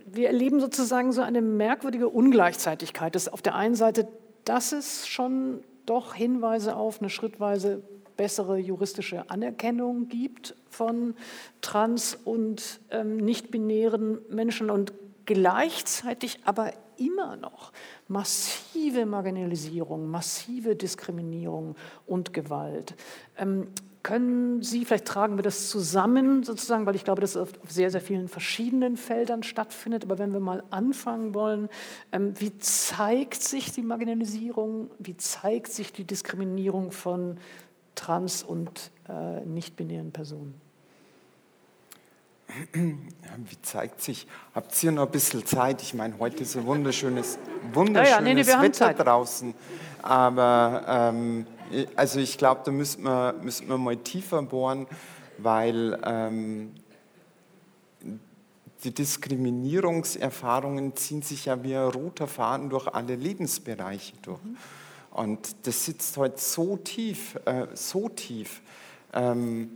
wir erleben sozusagen so eine merkwürdige Ungleichzeitigkeit. Dass auf der einen Seite, dass es schon doch Hinweise auf eine schrittweise bessere juristische Anerkennung gibt von trans- und ähm, nicht-binären Menschen und gleichzeitig aber immer noch massive Marginalisierung, massive Diskriminierung und Gewalt. Ähm, können Sie, vielleicht tragen wir das zusammen sozusagen, weil ich glaube, dass es auf sehr, sehr vielen verschiedenen Feldern stattfindet. Aber wenn wir mal anfangen wollen, ähm, wie zeigt sich die Marginalisierung, wie zeigt sich die Diskriminierung von trans- und äh, nicht-binären Personen? Wie zeigt sich? Habt ihr noch ein bisschen Zeit? Ich meine, heute ist ein wunderschönes, wunderschönes ja, ja, nee, nee, Wetter draußen. Aber ähm, also ich glaube, da müssen wir, müssen wir mal tiefer bohren, weil ähm, die Diskriminierungserfahrungen ziehen sich ja wie ein roter Faden durch alle Lebensbereiche durch. Mhm. Und das sitzt heute so tief, äh, so tief. Ähm,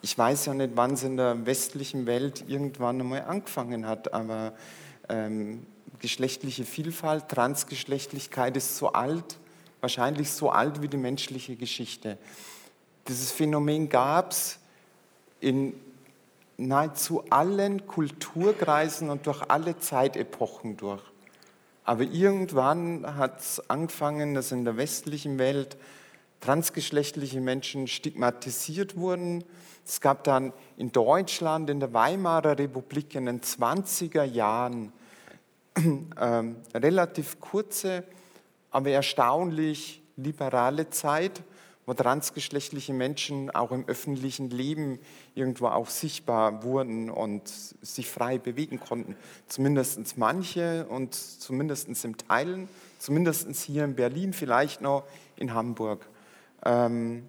ich weiß ja nicht, wann es in der westlichen Welt irgendwann einmal angefangen hat, aber ähm, geschlechtliche Vielfalt, Transgeschlechtlichkeit ist so alt, wahrscheinlich so alt wie die menschliche Geschichte. Dieses Phänomen gab es in nahezu allen Kulturkreisen und durch alle Zeitepochen durch. Aber irgendwann hat es angefangen, dass in der westlichen Welt transgeschlechtliche Menschen stigmatisiert wurden. Es gab dann in Deutschland, in der Weimarer Republik in den 20er Jahren äh, relativ kurze aber erstaunlich liberale Zeit, wo transgeschlechtliche Menschen auch im öffentlichen Leben irgendwo auch sichtbar wurden und sich frei bewegen konnten. Zumindest manche und zumindest im Teilen, zumindest hier in Berlin, vielleicht noch in Hamburg. Ähm,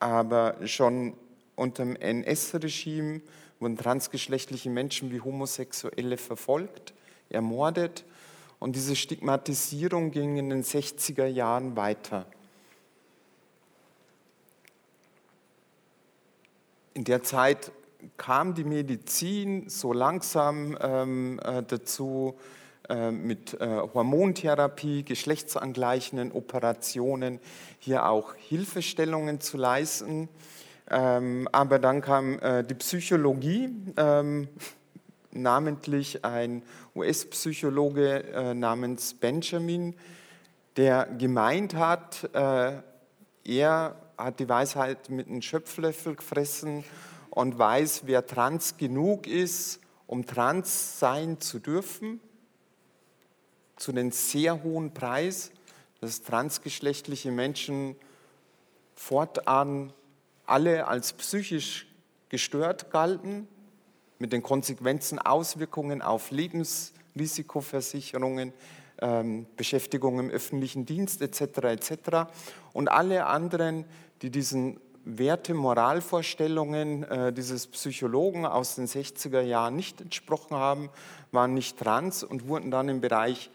aber schon unter dem NS-Regime wurden transgeschlechtliche Menschen wie Homosexuelle verfolgt, ermordet und diese Stigmatisierung ging in den 60er Jahren weiter. In der Zeit kam die Medizin so langsam ähm, äh, dazu, äh, mit äh, Hormontherapie, geschlechtsangleichenden Operationen hier auch Hilfestellungen zu leisten. Ähm, aber dann kam die Psychologie, ähm, namentlich ein US-Psychologe äh, namens Benjamin, der gemeint hat, äh, er hat die Weisheit mit einem Schöpflöffel gefressen und weiß, wer trans genug ist, um trans sein zu dürfen, zu einem sehr hohen Preis, dass transgeschlechtliche Menschen fortan alle als psychisch gestört galten, mit den Konsequenzen, Auswirkungen auf Lebensrisikoversicherungen, ähm, Beschäftigung im öffentlichen Dienst etc. etc. Und alle anderen, die diesen Werte, Moralvorstellungen äh, dieses Psychologen aus den 60er Jahren nicht entsprochen haben, waren nicht trans und wurden dann im Bereich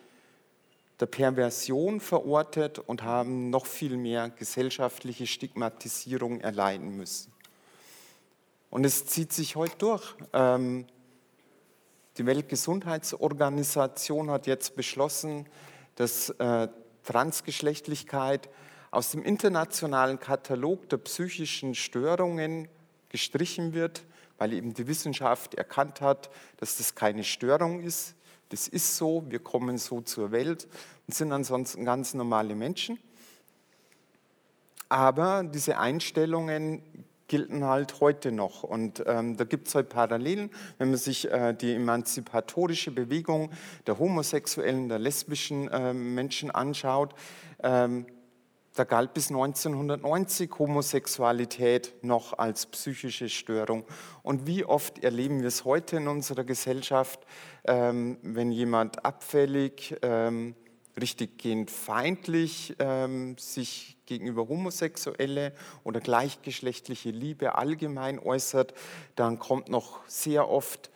der Perversion verortet und haben noch viel mehr gesellschaftliche Stigmatisierung erleiden müssen. Und es zieht sich heute durch. Ähm, die Weltgesundheitsorganisation hat jetzt beschlossen, dass äh, Transgeschlechtlichkeit aus dem internationalen Katalog der psychischen Störungen gestrichen wird, weil eben die Wissenschaft erkannt hat, dass das keine Störung ist. Das ist so, wir kommen so zur Welt und sind ansonsten ganz normale Menschen. Aber diese Einstellungen gelten halt heute noch. Und ähm, da gibt es halt Parallelen, wenn man sich äh, die emanzipatorische Bewegung der homosexuellen, der lesbischen äh, Menschen anschaut. Ähm, da galt bis 1990 Homosexualität noch als psychische Störung. Und wie oft erleben wir es heute in unserer Gesellschaft, ähm, wenn jemand abfällig, ähm, richtiggehend feindlich ähm, sich gegenüber Homosexuelle oder gleichgeschlechtliche Liebe allgemein äußert, dann kommt noch sehr oft,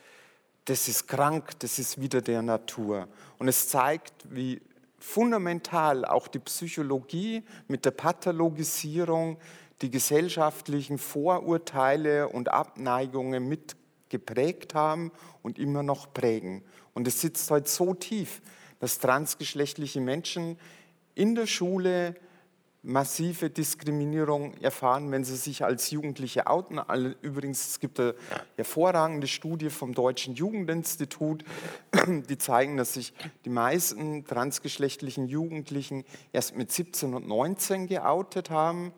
das ist krank, das ist wieder der Natur. Und es zeigt, wie fundamental auch die Psychologie mit der Pathologisierung die gesellschaftlichen Vorurteile und Abneigungen mit geprägt haben und immer noch prägen. Und es sitzt heute so tief, dass transgeschlechtliche Menschen in der Schule massive Diskriminierung erfahren, wenn sie sich als Jugendliche outen. Übrigens, es gibt eine hervorragende Studie vom Deutschen Jugendinstitut, die zeigen, dass sich die meisten transgeschlechtlichen Jugendlichen erst mit 17 und 19 geoutet haben,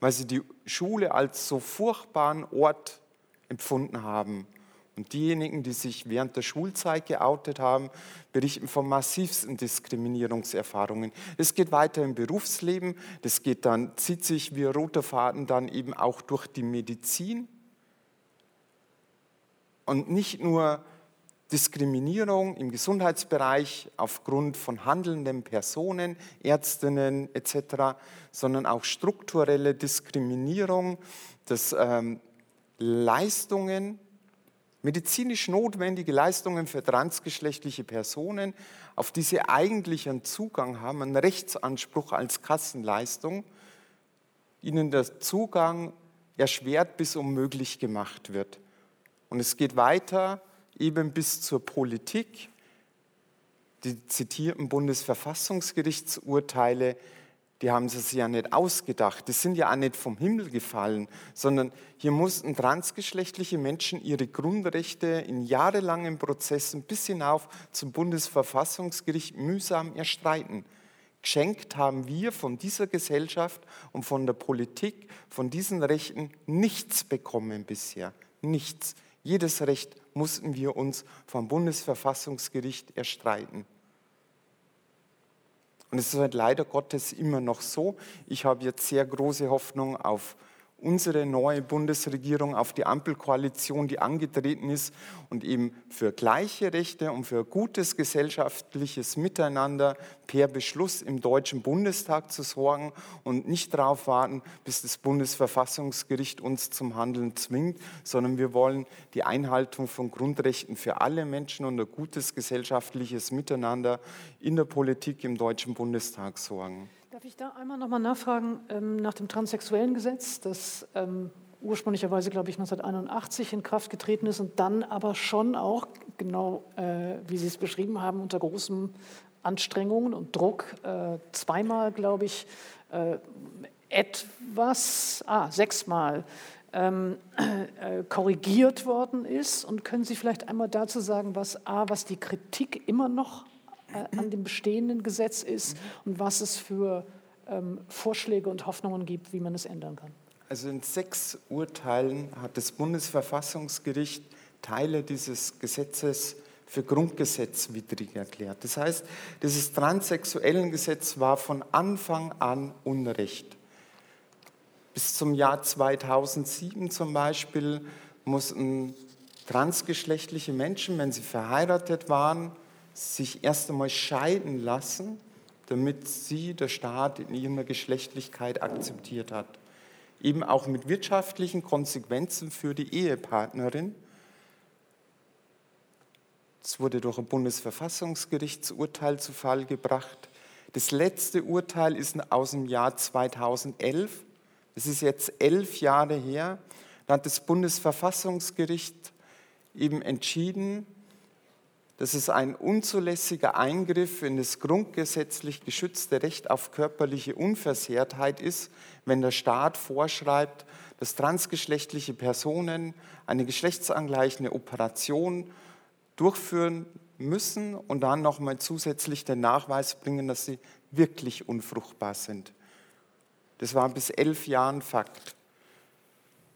weil sie die Schule als so furchtbaren Ort empfunden haben. Und diejenigen, die sich während der Schulzeit geoutet haben, berichten von massivsten Diskriminierungserfahrungen. Es geht weiter im Berufsleben, das geht dann, zieht sich wie roter Faden dann eben auch durch die Medizin. Und nicht nur Diskriminierung im Gesundheitsbereich aufgrund von handelnden Personen, Ärztinnen etc., sondern auch strukturelle Diskriminierung, dass ähm, Leistungen, medizinisch notwendige Leistungen für transgeschlechtliche Personen, auf die sie eigentlich einen Zugang haben, einen Rechtsanspruch als Kassenleistung, ihnen der Zugang erschwert bis unmöglich gemacht wird. Und es geht weiter eben bis zur Politik. Die zitierten Bundesverfassungsgerichtsurteile die haben sie sich ja nicht ausgedacht. Die sind ja auch nicht vom Himmel gefallen, sondern hier mussten transgeschlechtliche Menschen ihre Grundrechte in jahrelangen Prozessen bis hinauf zum Bundesverfassungsgericht mühsam erstreiten. Geschenkt haben wir von dieser Gesellschaft und von der Politik, von diesen Rechten nichts bekommen bisher. Nichts. Jedes Recht mussten wir uns vom Bundesverfassungsgericht erstreiten. Und es ist halt leider Gottes immer noch so. Ich habe jetzt sehr große Hoffnung auf unsere neue Bundesregierung, auf die Ampelkoalition, die angetreten ist und eben für gleiche Rechte und für gutes gesellschaftliches Miteinander per Beschluss im Deutschen Bundestag zu sorgen und nicht darauf warten, bis das Bundesverfassungsgericht uns zum Handeln zwingt, sondern wir wollen die Einhaltung von Grundrechten für alle Menschen und ein gutes gesellschaftliches Miteinander in der Politik im Deutschen Bundestag sorgen. Darf ich da einmal nochmal nachfragen ähm, nach dem transsexuellen Gesetz, das ähm, ursprünglicherweise, glaube ich, 1981 in Kraft getreten ist und dann aber schon auch, genau äh, wie Sie es beschrieben haben, unter großen Anstrengungen und Druck äh, zweimal, glaube ich, äh, etwas, ah, sechsmal ähm, äh, korrigiert worden ist. Und können Sie vielleicht einmal dazu sagen, was A, was die Kritik immer noch an dem bestehenden Gesetz ist und was es für ähm, Vorschläge und Hoffnungen gibt, wie man es ändern kann? Also in sechs Urteilen hat das Bundesverfassungsgericht Teile dieses Gesetzes für grundgesetzwidrig erklärt. Das heißt, dieses Transsexuellengesetz war von Anfang an Unrecht. Bis zum Jahr 2007 zum Beispiel mussten transgeschlechtliche Menschen, wenn sie verheiratet waren, sich erst einmal scheiden lassen, damit sie der Staat in ihrer Geschlechtlichkeit akzeptiert hat. Eben auch mit wirtschaftlichen Konsequenzen für die Ehepartnerin. Es wurde durch ein Bundesverfassungsgerichtsurteil zu Fall gebracht. Das letzte Urteil ist aus dem Jahr 2011 es ist jetzt elf Jahre her, da hat das Bundesverfassungsgericht eben entschieden, dass es ein unzulässiger Eingriff in das grundgesetzlich geschützte Recht auf körperliche Unversehrtheit ist, wenn der Staat vorschreibt, dass transgeschlechtliche Personen eine geschlechtsangleichende Operation durchführen müssen und dann nochmal zusätzlich den Nachweis bringen, dass sie wirklich unfruchtbar sind. Das war bis elf Jahren Fakt,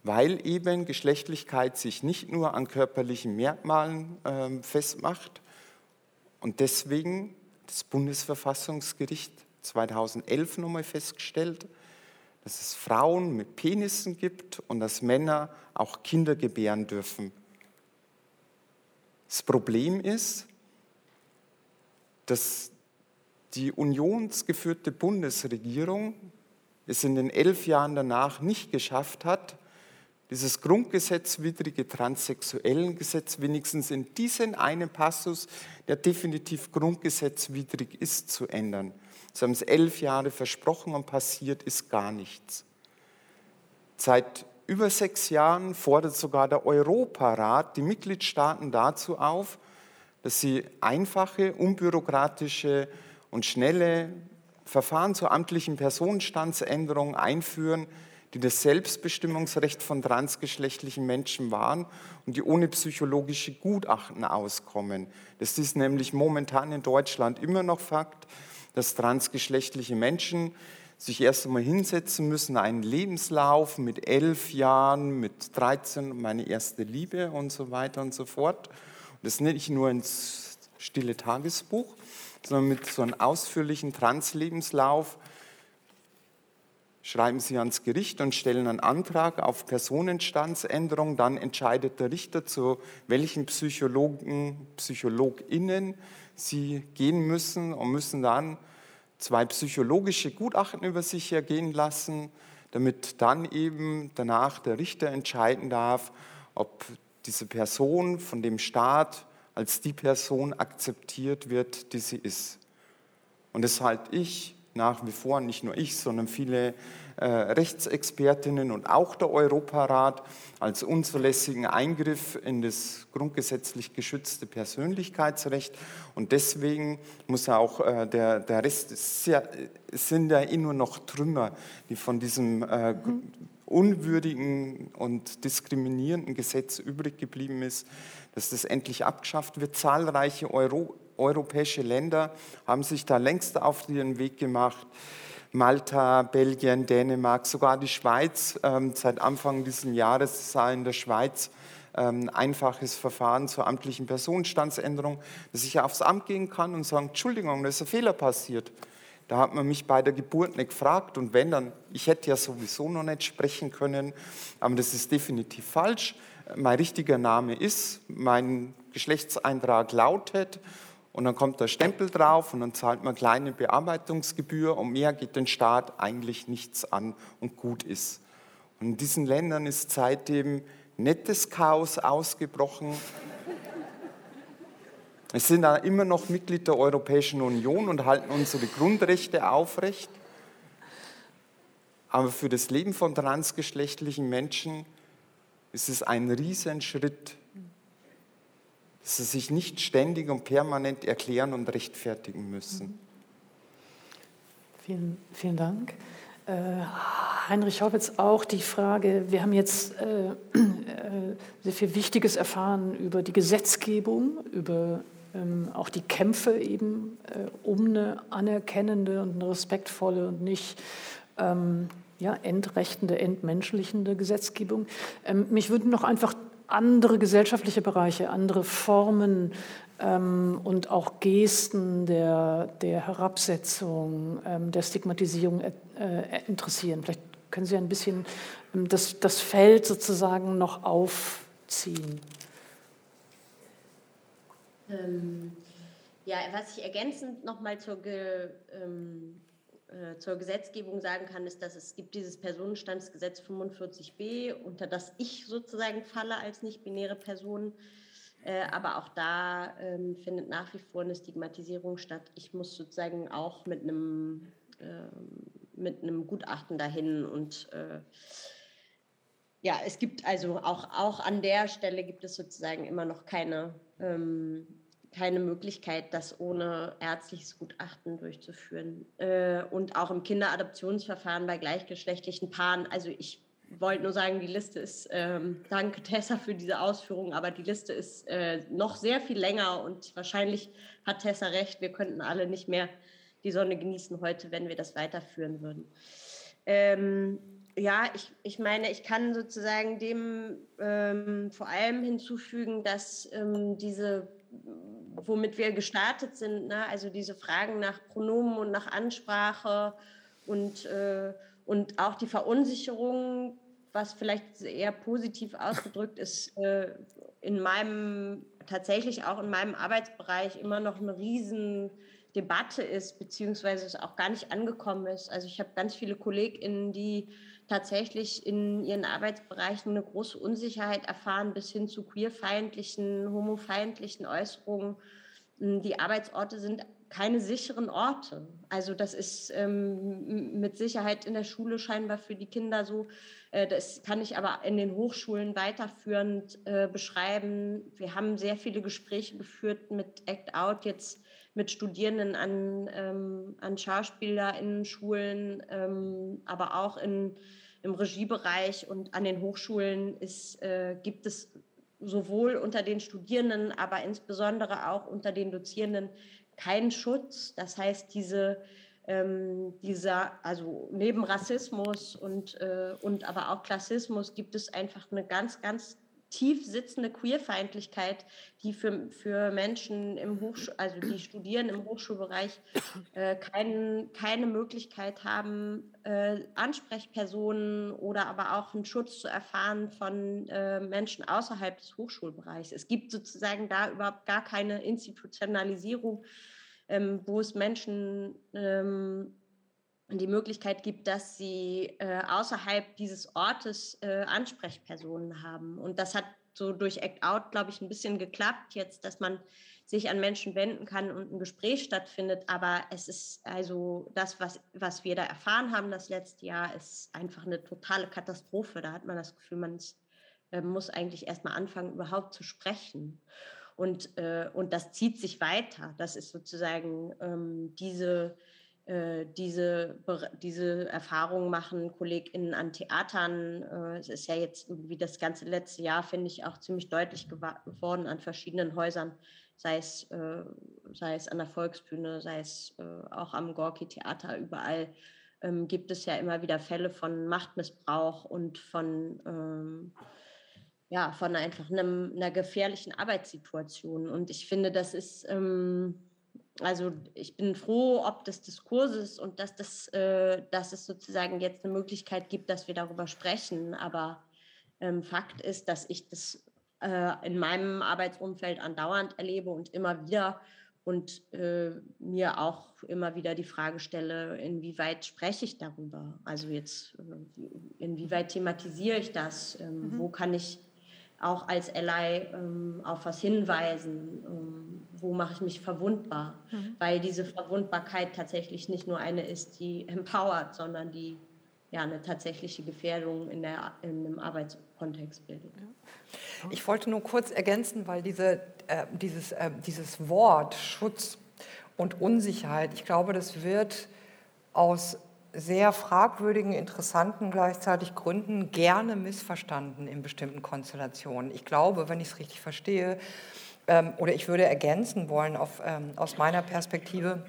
weil eben Geschlechtlichkeit sich nicht nur an körperlichen Merkmalen äh, festmacht und deswegen das Bundesverfassungsgericht 2011 nochmal festgestellt, dass es Frauen mit Penissen gibt und dass Männer auch Kinder gebären dürfen. Das Problem ist, dass die unionsgeführte Bundesregierung es in den elf Jahren danach nicht geschafft hat, dieses grundgesetzwidrige Transsexuellengesetz wenigstens in diesen einen Passus, der definitiv grundgesetzwidrig ist, zu ändern. Sie haben es elf Jahre versprochen und passiert ist gar nichts. Seit über sechs Jahren fordert sogar der Europarat die Mitgliedstaaten dazu auf, dass sie einfache, unbürokratische und schnelle Verfahren zur amtlichen Personenstandsänderung einführen, die das Selbstbestimmungsrecht von transgeschlechtlichen Menschen wahren und die ohne psychologische Gutachten auskommen. Das ist nämlich momentan in Deutschland immer noch Fakt, dass transgeschlechtliche Menschen sich erst einmal hinsetzen müssen, einen Lebenslauf mit elf Jahren, mit 13 meine erste Liebe und so weiter und so fort. Und das nicht nur ins stille Tagesbuch, sondern mit so einem ausführlichen Translebenslauf schreiben Sie ans Gericht und stellen einen Antrag auf Personenstandsänderung. Dann entscheidet der Richter, zu welchen Psychologen, PsychologInnen Sie gehen müssen und müssen dann zwei psychologische Gutachten über sich ergehen lassen, damit dann eben danach der Richter entscheiden darf, ob diese Person von dem Staat als die Person akzeptiert wird, die sie ist. Und das halte ich nach wie vor, nicht nur ich, sondern viele äh, Rechtsexpertinnen und auch der Europarat als unzulässigen Eingriff in das grundgesetzlich geschützte Persönlichkeitsrecht. Und deswegen muss auch äh, der, der Rest, es sind ja eh nur noch Trümmer, die von diesem äh, unwürdigen und diskriminierenden Gesetz übrig geblieben ist, dass das endlich abgeschafft wird. Zahlreiche Euro, europäische Länder haben sich da längst auf den Weg gemacht. Malta, Belgien, Dänemark, sogar die Schweiz. Ähm, seit Anfang dieses Jahres sei in der Schweiz ähm, einfaches Verfahren zur amtlichen Personenstandsänderung, dass ich aufs Amt gehen kann und sagen, Entschuldigung, da ist ein Fehler passiert. Da hat man mich bei der Geburt nicht gefragt und wenn, dann, ich hätte ja sowieso noch nicht sprechen können, aber das ist definitiv falsch mein richtiger Name ist, mein Geschlechtseintrag lautet und dann kommt der Stempel drauf und dann zahlt man kleine Bearbeitungsgebühr und mehr geht den Staat eigentlich nichts an und gut ist. Und in diesen Ländern ist seitdem nettes Chaos ausgebrochen. Es sind da immer noch Mitglied der Europäischen Union und halten unsere Grundrechte aufrecht. Aber für das Leben von transgeschlechtlichen Menschen ist es ein Riesenschritt, dass sie sich nicht ständig und permanent erklären und rechtfertigen müssen. Vielen, vielen Dank. Äh, Heinrich Hobbitz auch die Frage, wir haben jetzt äh, äh, sehr viel Wichtiges erfahren über die Gesetzgebung, über ähm, auch die Kämpfe eben äh, um eine anerkennende und eine respektvolle und nicht ähm, ja, entrechtende, entmenschlichende Gesetzgebung. Ähm, mich würden noch einfach andere gesellschaftliche Bereiche, andere Formen ähm, und auch Gesten der, der Herabsetzung, ähm, der Stigmatisierung äh, äh, interessieren. Vielleicht können Sie ein bisschen ähm, das, das Feld sozusagen noch aufziehen. Ähm, ja, was ich ergänzend nochmal zur, Ge, ähm, äh, zur Gesetzgebung sagen kann, ist, dass es gibt dieses Personenstandsgesetz 45b, unter das ich sozusagen falle als nicht-binäre Person. Äh, aber auch da ähm, findet nach wie vor eine Stigmatisierung statt. Ich muss sozusagen auch mit einem, äh, mit einem Gutachten dahin und äh, ja, es gibt also auch, auch an der Stelle gibt es sozusagen immer noch keine ähm, keine Möglichkeit, das ohne ärztliches Gutachten durchzuführen. Äh, und auch im Kinderadoptionsverfahren bei gleichgeschlechtlichen Paaren. Also ich wollte nur sagen, die Liste ist, ähm, danke (laughs) Tessa für diese Ausführung, aber die Liste ist äh, noch sehr viel länger und wahrscheinlich hat Tessa recht, wir könnten alle nicht mehr die Sonne genießen heute, wenn wir das weiterführen würden. Ähm, ja, ich, ich meine, ich kann sozusagen dem ähm, vor allem hinzufügen, dass ähm, diese womit wir gestartet sind. Ne? Also diese Fragen nach Pronomen und nach Ansprache und, äh, und auch die Verunsicherung, was vielleicht eher positiv ausgedrückt ist, äh, in meinem, tatsächlich auch in meinem Arbeitsbereich immer noch eine riesen Debatte ist, beziehungsweise es auch gar nicht angekommen ist. Also ich habe ganz viele KollegInnen, die tatsächlich in ihren Arbeitsbereichen eine große Unsicherheit erfahren, bis hin zu queerfeindlichen, homofeindlichen Äußerungen. Hm, die Arbeitsorte sind keine sicheren Orte. Also das ist ähm, mit Sicherheit in der Schule scheinbar für die Kinder so. Äh, das kann ich aber in den Hochschulen weiterführend äh, beschreiben. Wir haben sehr viele Gespräche geführt mit Act Out jetzt mit Studierenden an, ähm, an SchauspielerInnen-Schulen, ähm, aber auch in im Regiebereich und an den Hochschulen ist, äh, gibt es sowohl unter den Studierenden, aber insbesondere auch unter den Dozierenden keinen Schutz. Das heißt, diese, ähm, dieser, also neben Rassismus und, äh, und aber auch Klassismus gibt es einfach eine ganz, ganz tief sitzende Queerfeindlichkeit, die für, für Menschen im Hochschul also die studieren im Hochschulbereich äh, kein, keine Möglichkeit haben, äh, Ansprechpersonen oder aber auch einen Schutz zu erfahren von äh, Menschen außerhalb des Hochschulbereichs. Es gibt sozusagen da überhaupt gar keine Institutionalisierung, ähm, wo es Menschen ähm, die Möglichkeit gibt, dass sie äh, außerhalb dieses Ortes äh, Ansprechpersonen haben. Und das hat so durch Act Out, glaube ich, ein bisschen geklappt jetzt, dass man sich an Menschen wenden kann und ein Gespräch stattfindet. Aber es ist also das, was, was wir da erfahren haben das letzte Jahr, ist einfach eine totale Katastrophe. Da hat man das Gefühl, man äh, muss eigentlich erst mal anfangen, überhaupt zu sprechen. Und, äh, und das zieht sich weiter. Das ist sozusagen ähm, diese diese, diese Erfahrungen machen KollegInnen an Theatern. Äh, es ist ja jetzt irgendwie das ganze letzte Jahr, finde ich, auch ziemlich deutlich geworden an verschiedenen Häusern, sei es, äh, sei es an der Volksbühne, sei es auch am Gorki-Theater, überall ähm, gibt es ja immer wieder Fälle von Machtmissbrauch und von, ähm, ja, von einfach einem, einer gefährlichen Arbeitssituation. Und ich finde, das ist ähm, also ich bin froh, ob des Diskurses und dass, das, äh, dass es sozusagen jetzt eine Möglichkeit gibt, dass wir darüber sprechen. Aber ähm, Fakt ist, dass ich das äh, in meinem Arbeitsumfeld andauernd erlebe und immer wieder und äh, mir auch immer wieder die Frage stelle, inwieweit spreche ich darüber? Also jetzt, äh, inwieweit thematisiere ich das? Ähm, mhm. Wo kann ich auch als Ally ähm, auf was hinweisen? Ähm, wo mache ich mich verwundbar? Mhm. Weil diese Verwundbarkeit tatsächlich nicht nur eine ist, die empowert, sondern die ja, eine tatsächliche Gefährdung in, der, in einem Arbeitskontext bildet. Ich wollte nur kurz ergänzen, weil diese, äh, dieses, äh, dieses Wort Schutz und Unsicherheit, ich glaube, das wird aus sehr fragwürdigen, interessanten gleichzeitig Gründen gerne missverstanden in bestimmten Konstellationen. Ich glaube, wenn ich es richtig verstehe, ähm, oder ich würde ergänzen wollen auf, ähm, aus meiner Perspektive,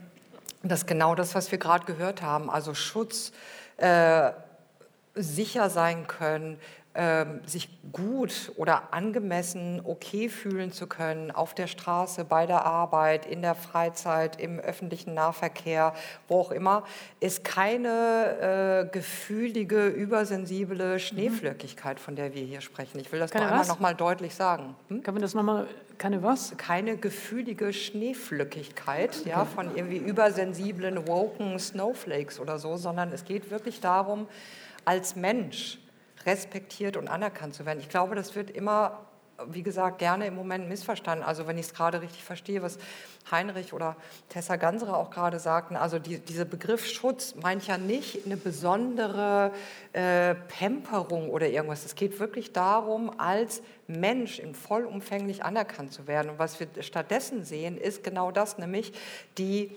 dass genau das, was wir gerade gehört haben, also Schutz, äh, sicher sein können, sich gut oder angemessen okay fühlen zu können auf der Straße, bei der Arbeit, in der Freizeit, im öffentlichen Nahverkehr, wo auch immer, ist keine äh, gefühlige, übersensible Schneeflöckigkeit, von der wir hier sprechen. Ich will das keine noch einmal noch mal deutlich sagen. Hm? Kann man das nochmal, keine was? Keine gefühlige Schneeflöckigkeit okay. ja, von irgendwie übersensiblen, woken Snowflakes oder so, sondern es geht wirklich darum, als Mensch respektiert und anerkannt zu werden. Ich glaube, das wird immer, wie gesagt, gerne im Moment missverstanden. Also wenn ich es gerade richtig verstehe, was Heinrich oder Tessa Ganserer auch gerade sagten, also die, dieser Begriff Schutz meint ja nicht eine besondere äh, Pemperung oder irgendwas. Es geht wirklich darum, als Mensch in vollumfänglich anerkannt zu werden. Und was wir stattdessen sehen, ist genau das, nämlich die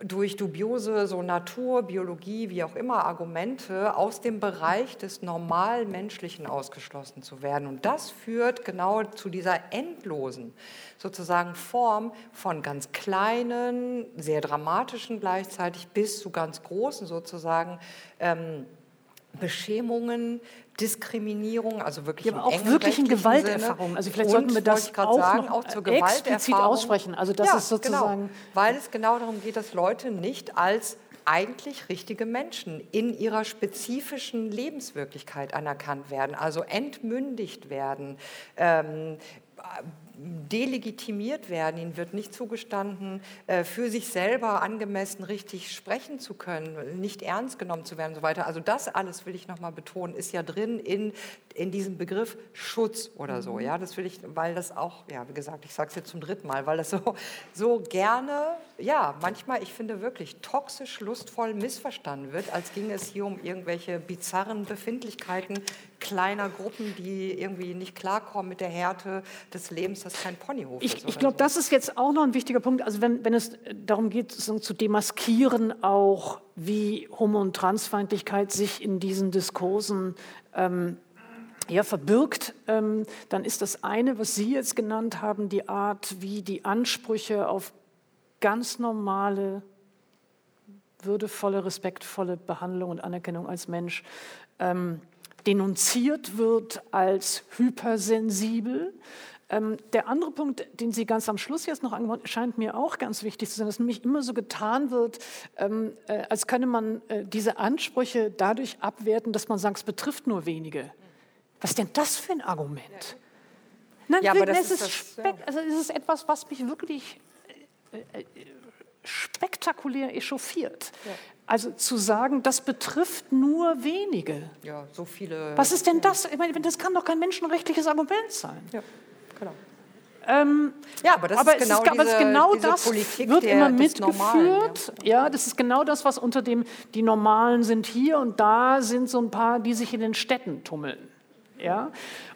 durch dubiose so Natur, Biologie, wie auch immer Argumente aus dem Bereich des normal Menschlichen ausgeschlossen zu werden. Und das führt genau zu dieser endlosen sozusagen Form von ganz kleinen, sehr dramatischen gleichzeitig bis zu ganz großen sozusagen ähm, Beschämungen, Diskriminierung, also wirklich ja, aber auch wirklichen Gewalterfahrungen. Also vielleicht sollten wir das auch, sagen, auch zur explizit aussprechen. Also das ja, ist sozusagen, genau, weil es genau darum geht, dass Leute nicht als eigentlich richtige Menschen in ihrer spezifischen Lebenswirklichkeit anerkannt werden, also entmündigt werden, ähm, delegitimiert werden. Ihnen wird nicht zugestanden, äh, für sich selber angemessen richtig sprechen zu können, nicht ernst genommen zu werden und so weiter. Also das alles will ich nochmal betonen, ist ja drin in, in diesem Begriff Schutz oder so. Mhm. Ja, das will ich, weil das auch, ja, wie gesagt, ich sage es jetzt zum dritten Mal, weil das so, so gerne, ja, manchmal, ich finde wirklich toxisch, lustvoll missverstanden wird, als ginge es hier um irgendwelche bizarren Befindlichkeiten kleiner Gruppen, die irgendwie nicht klarkommen mit der Härte des Lebens, das kein Ponyhof ich, ist. Ich glaube, so. das ist jetzt auch noch ein wichtiger Punkt. Also wenn, wenn es darum geht, zu demaskieren auch, wie Homo- und Transfeindlichkeit sich in diesen Diskursen ähm, ja, verbirgt, ähm, dann ist das eine, was Sie jetzt genannt haben, die Art, wie die Ansprüche auf ganz normale, würdevolle, respektvolle Behandlung und Anerkennung als Mensch ähm, denunziert wird als hypersensibel. Ähm, der andere Punkt, den Sie ganz am Schluss jetzt noch angewandt scheint mir auch ganz wichtig zu sein, dass nämlich immer so getan wird, ähm, äh, als könne man äh, diese Ansprüche dadurch abwerten, dass man sagt, es betrifft nur wenige. Was ist denn das für ein Argument? Nein, ja, aber das ist, das, ja. also es ist etwas, was mich wirklich spektakulär echauffiert. Ja. Also zu sagen, das betrifft nur wenige. Ja, so viele. Was ist denn das? Ich meine, das kann doch kein menschenrechtliches Argument sein. Ja, genau. Ähm, ja, aber das aber ist genau, ist, diese, genau das Politik wird der, immer mitgeführt. Ja. ja. das ist genau das, was unter dem die Normalen sind hier und da sind so ein paar, die sich in den Städten tummeln. Ja,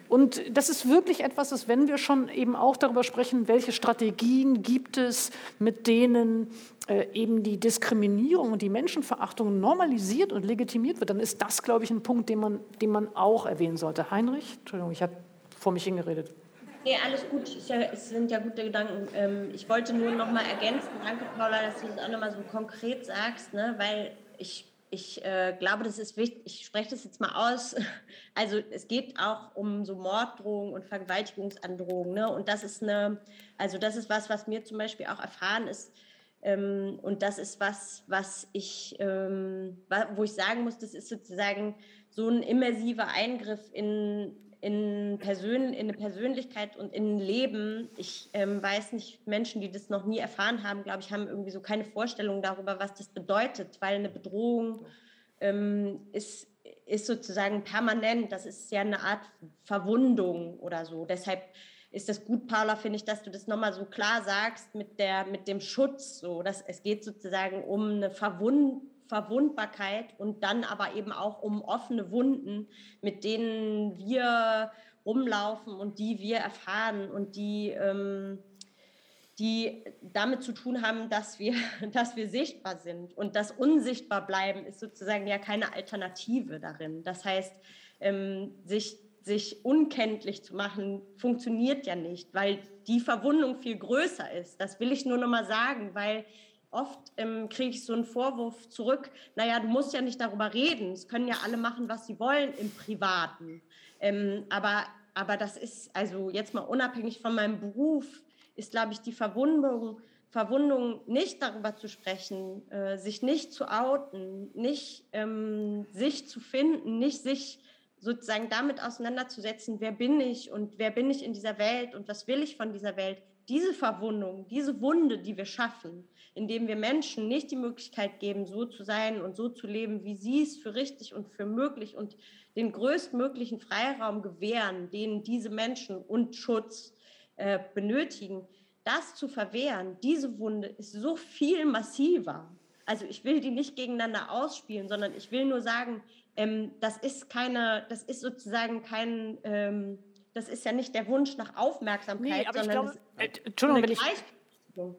und das ist wirklich etwas, dass wenn wir schon eben auch darüber sprechen, welche Strategien gibt es, mit denen äh, eben die Diskriminierung und die Menschenverachtung normalisiert und legitimiert wird, dann ist das, glaube ich, ein Punkt, den man, den man auch erwähnen sollte. Heinrich, Entschuldigung, ich habe vor mich hingeredet. Nee, alles gut. Es sind ja gute Gedanken. Ähm, ich wollte nur noch mal ergänzen, danke Paula, dass du das auch noch mal so konkret sagst, ne? weil ich ich äh, glaube, das ist wichtig, ich spreche das jetzt mal aus. (laughs) Also es geht auch um so Morddrohungen und Vergewaltigungsandrohungen. Ne? Und das ist eine, also das ist was, was mir zum Beispiel auch erfahren ist. Ähm, und das ist was, was ich, ähm, wo ich sagen muss, das ist sozusagen so ein immersiver Eingriff in in, Persön in eine Persönlichkeit und in ein Leben. Ich ähm, weiß nicht, Menschen, die das noch nie erfahren haben, glaube ich, haben irgendwie so keine Vorstellung darüber, was das bedeutet, weil eine Bedrohung ähm, ist, ist sozusagen permanent. Das ist ja eine Art Verwundung oder so. Deshalb ist das gut, Paula, finde ich, dass du das nochmal so klar sagst mit, der, mit dem Schutz. So, dass es geht sozusagen um eine Verwund Verwundbarkeit und dann aber eben auch um offene Wunden, mit denen wir rumlaufen und die wir erfahren und die, ähm, die damit zu tun haben, dass wir, (laughs) dass wir sichtbar sind. Und das Unsichtbar bleiben ist sozusagen ja keine Alternative darin. Das heißt, ähm, sich, sich unkenntlich zu machen, funktioniert ja nicht, weil die Verwundung viel größer ist. Das will ich nur noch mal sagen, weil oft ähm, kriege ich so einen Vorwurf zurück, naja, du musst ja nicht darüber reden, es können ja alle machen, was sie wollen im Privaten. Ähm, aber, aber das ist, also jetzt mal unabhängig von meinem Beruf, ist, glaube ich, die Verwundung, Verwundung nicht darüber zu sprechen, äh, sich nicht zu outen, nicht ähm, sich zu finden, nicht sich sozusagen damit auseinanderzusetzen, wer bin ich und wer bin ich in dieser Welt und was will ich von dieser Welt. Diese Verwundung, diese Wunde, die wir schaffen, indem wir Menschen nicht die Möglichkeit geben, so zu sein und so zu leben, wie sie es für richtig und für möglich und den größtmöglichen Freiraum gewähren, den diese Menschen und Schutz äh, benötigen, das zu verwehren, diese Wunde ist so viel massiver. Also ich will die nicht gegeneinander ausspielen, sondern ich will nur sagen, ähm, das ist keine, das ist sozusagen kein, ähm, das ist ja nicht der Wunsch nach Aufmerksamkeit, nee, sondern glaube, äh, Entschuldigung, wenn ich,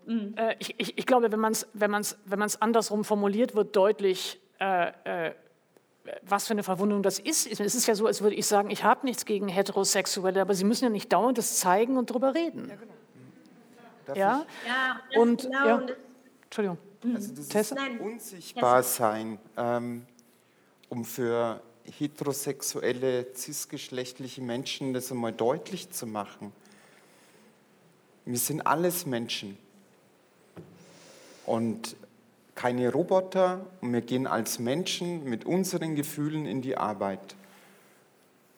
Mhm. Äh, ich, ich, ich, glaube, wenn man es wenn man's, wenn man's andersrum formuliert, wird deutlich, äh, äh, was für eine Verwundung das ist. Es ist ja so, als würde ich sagen, ich habe nichts gegen Heterosexuelle, aber sie müssen ja nicht dauernd das zeigen und darüber reden. Ja, genau. Darf ja? ja und, genau. ja. Entschuldigung. Also dieses Unsichtbarsein, ähm, um für heterosexuelle, cisgeschlechtliche Menschen das einmal deutlich zu machen. Wir sind alles Menschen und keine Roboter und wir gehen als Menschen mit unseren Gefühlen in die Arbeit.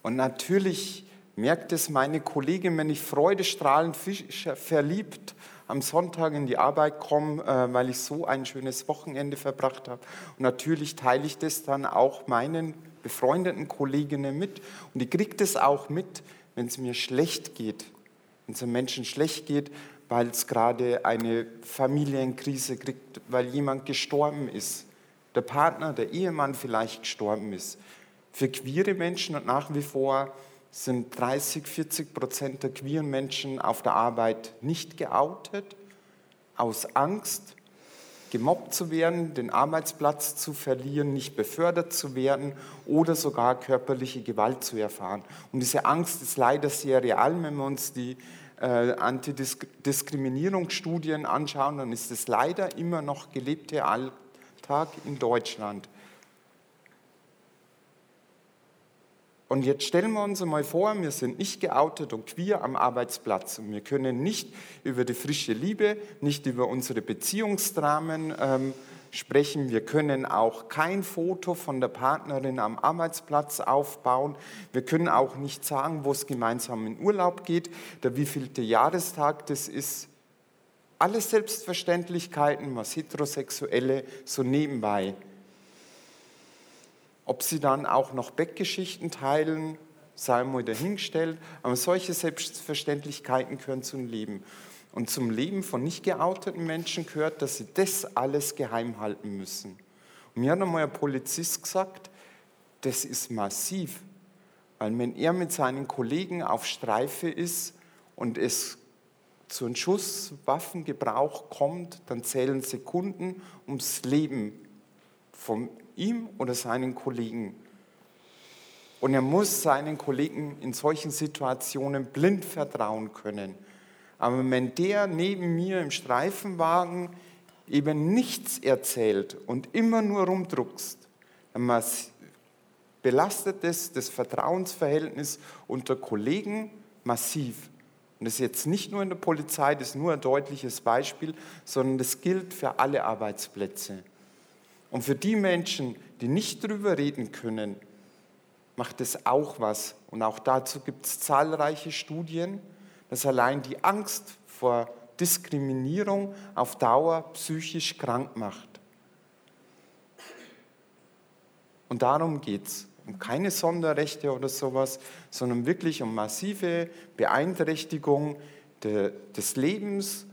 Und natürlich merkt es meine Kollegin, wenn ich freudestrahlend verliebt am Sonntag in die Arbeit komme, äh, weil ich so ein schönes Wochenende verbracht habe. Und natürlich teile ich das dann auch meinen befreundeten Kolleginnen mit. Und die kriegt es auch mit, wenn es mir schlecht geht. Wenn es einem Menschen schlecht geht, weil es gerade eine Familienkrise kriegt, weil jemand gestorben ist. Der Partner, der Ehemann vielleicht gestorben ist. Für queere Menschen und nach wie vor sind 30, 40 Prozent der queeren Menschen auf der Arbeit nicht geoutet, aus Angst, gemobbt zu werden, den Arbeitsplatz zu verlieren, nicht befördert zu werden oder sogar körperliche Gewalt zu erfahren. Und diese Angst ist leider sehr real, wenn wir uns die äh, Antidiskriminierungsstudien anschauen, dann ist es leider immer noch gelebter Alltag in Deutschland. Und jetzt stellen wir uns einmal vor, wir sind nicht geoutet und queer am Arbeitsplatz. Und wir können nicht über die frische Liebe, nicht über unsere Beziehungsdramen ähm, sprechen. Wir können auch kein Foto von der Partnerin am Arbeitsplatz aufbauen. Wir können auch nicht sagen, wo es gemeinsam in Urlaub geht, der wievielte Jahrestag das ist. Alles Selbstverständlichkeiten, was Heterosexuelle so nebenbei ob sie dann auch noch Bettgeschichten teilen, sei mal dahingestellt. Aber solche Selbstverständlichkeiten gehören zum Leben. Und zum Leben von nicht geouteten Menschen gehört, dass sie das alles geheim halten müssen. Und mir hat einmal ein Polizist gesagt, das ist massiv. Weil wenn er mit seinen Kollegen auf Streife ist und es zu einem Schusswaffengebrauch kommt, dann zählen Sekunden ums Leben vom ihm oder seinen Kollegen. Und er muss seinen Kollegen in solchen Situationen blind vertrauen können. Aber wenn der neben mir im Streifenwagen eben nichts erzählt und immer nur rumdruckst, dann belastet es das Vertrauensverhältnis unter Kollegen massiv. Und das ist jetzt nicht nur in der Polizei, das ist nur ein deutliches Beispiel, sondern das gilt für alle Arbeitsplätze. Und für die Menschen, die nicht darüber reden können, macht es auch was. Und auch dazu gibt es zahlreiche Studien, dass allein die Angst vor Diskriminierung auf Dauer psychisch krank macht. Und darum geht es. Um keine Sonderrechte oder sowas, sondern wirklich um massive Beeinträchtigung de, des Lebens,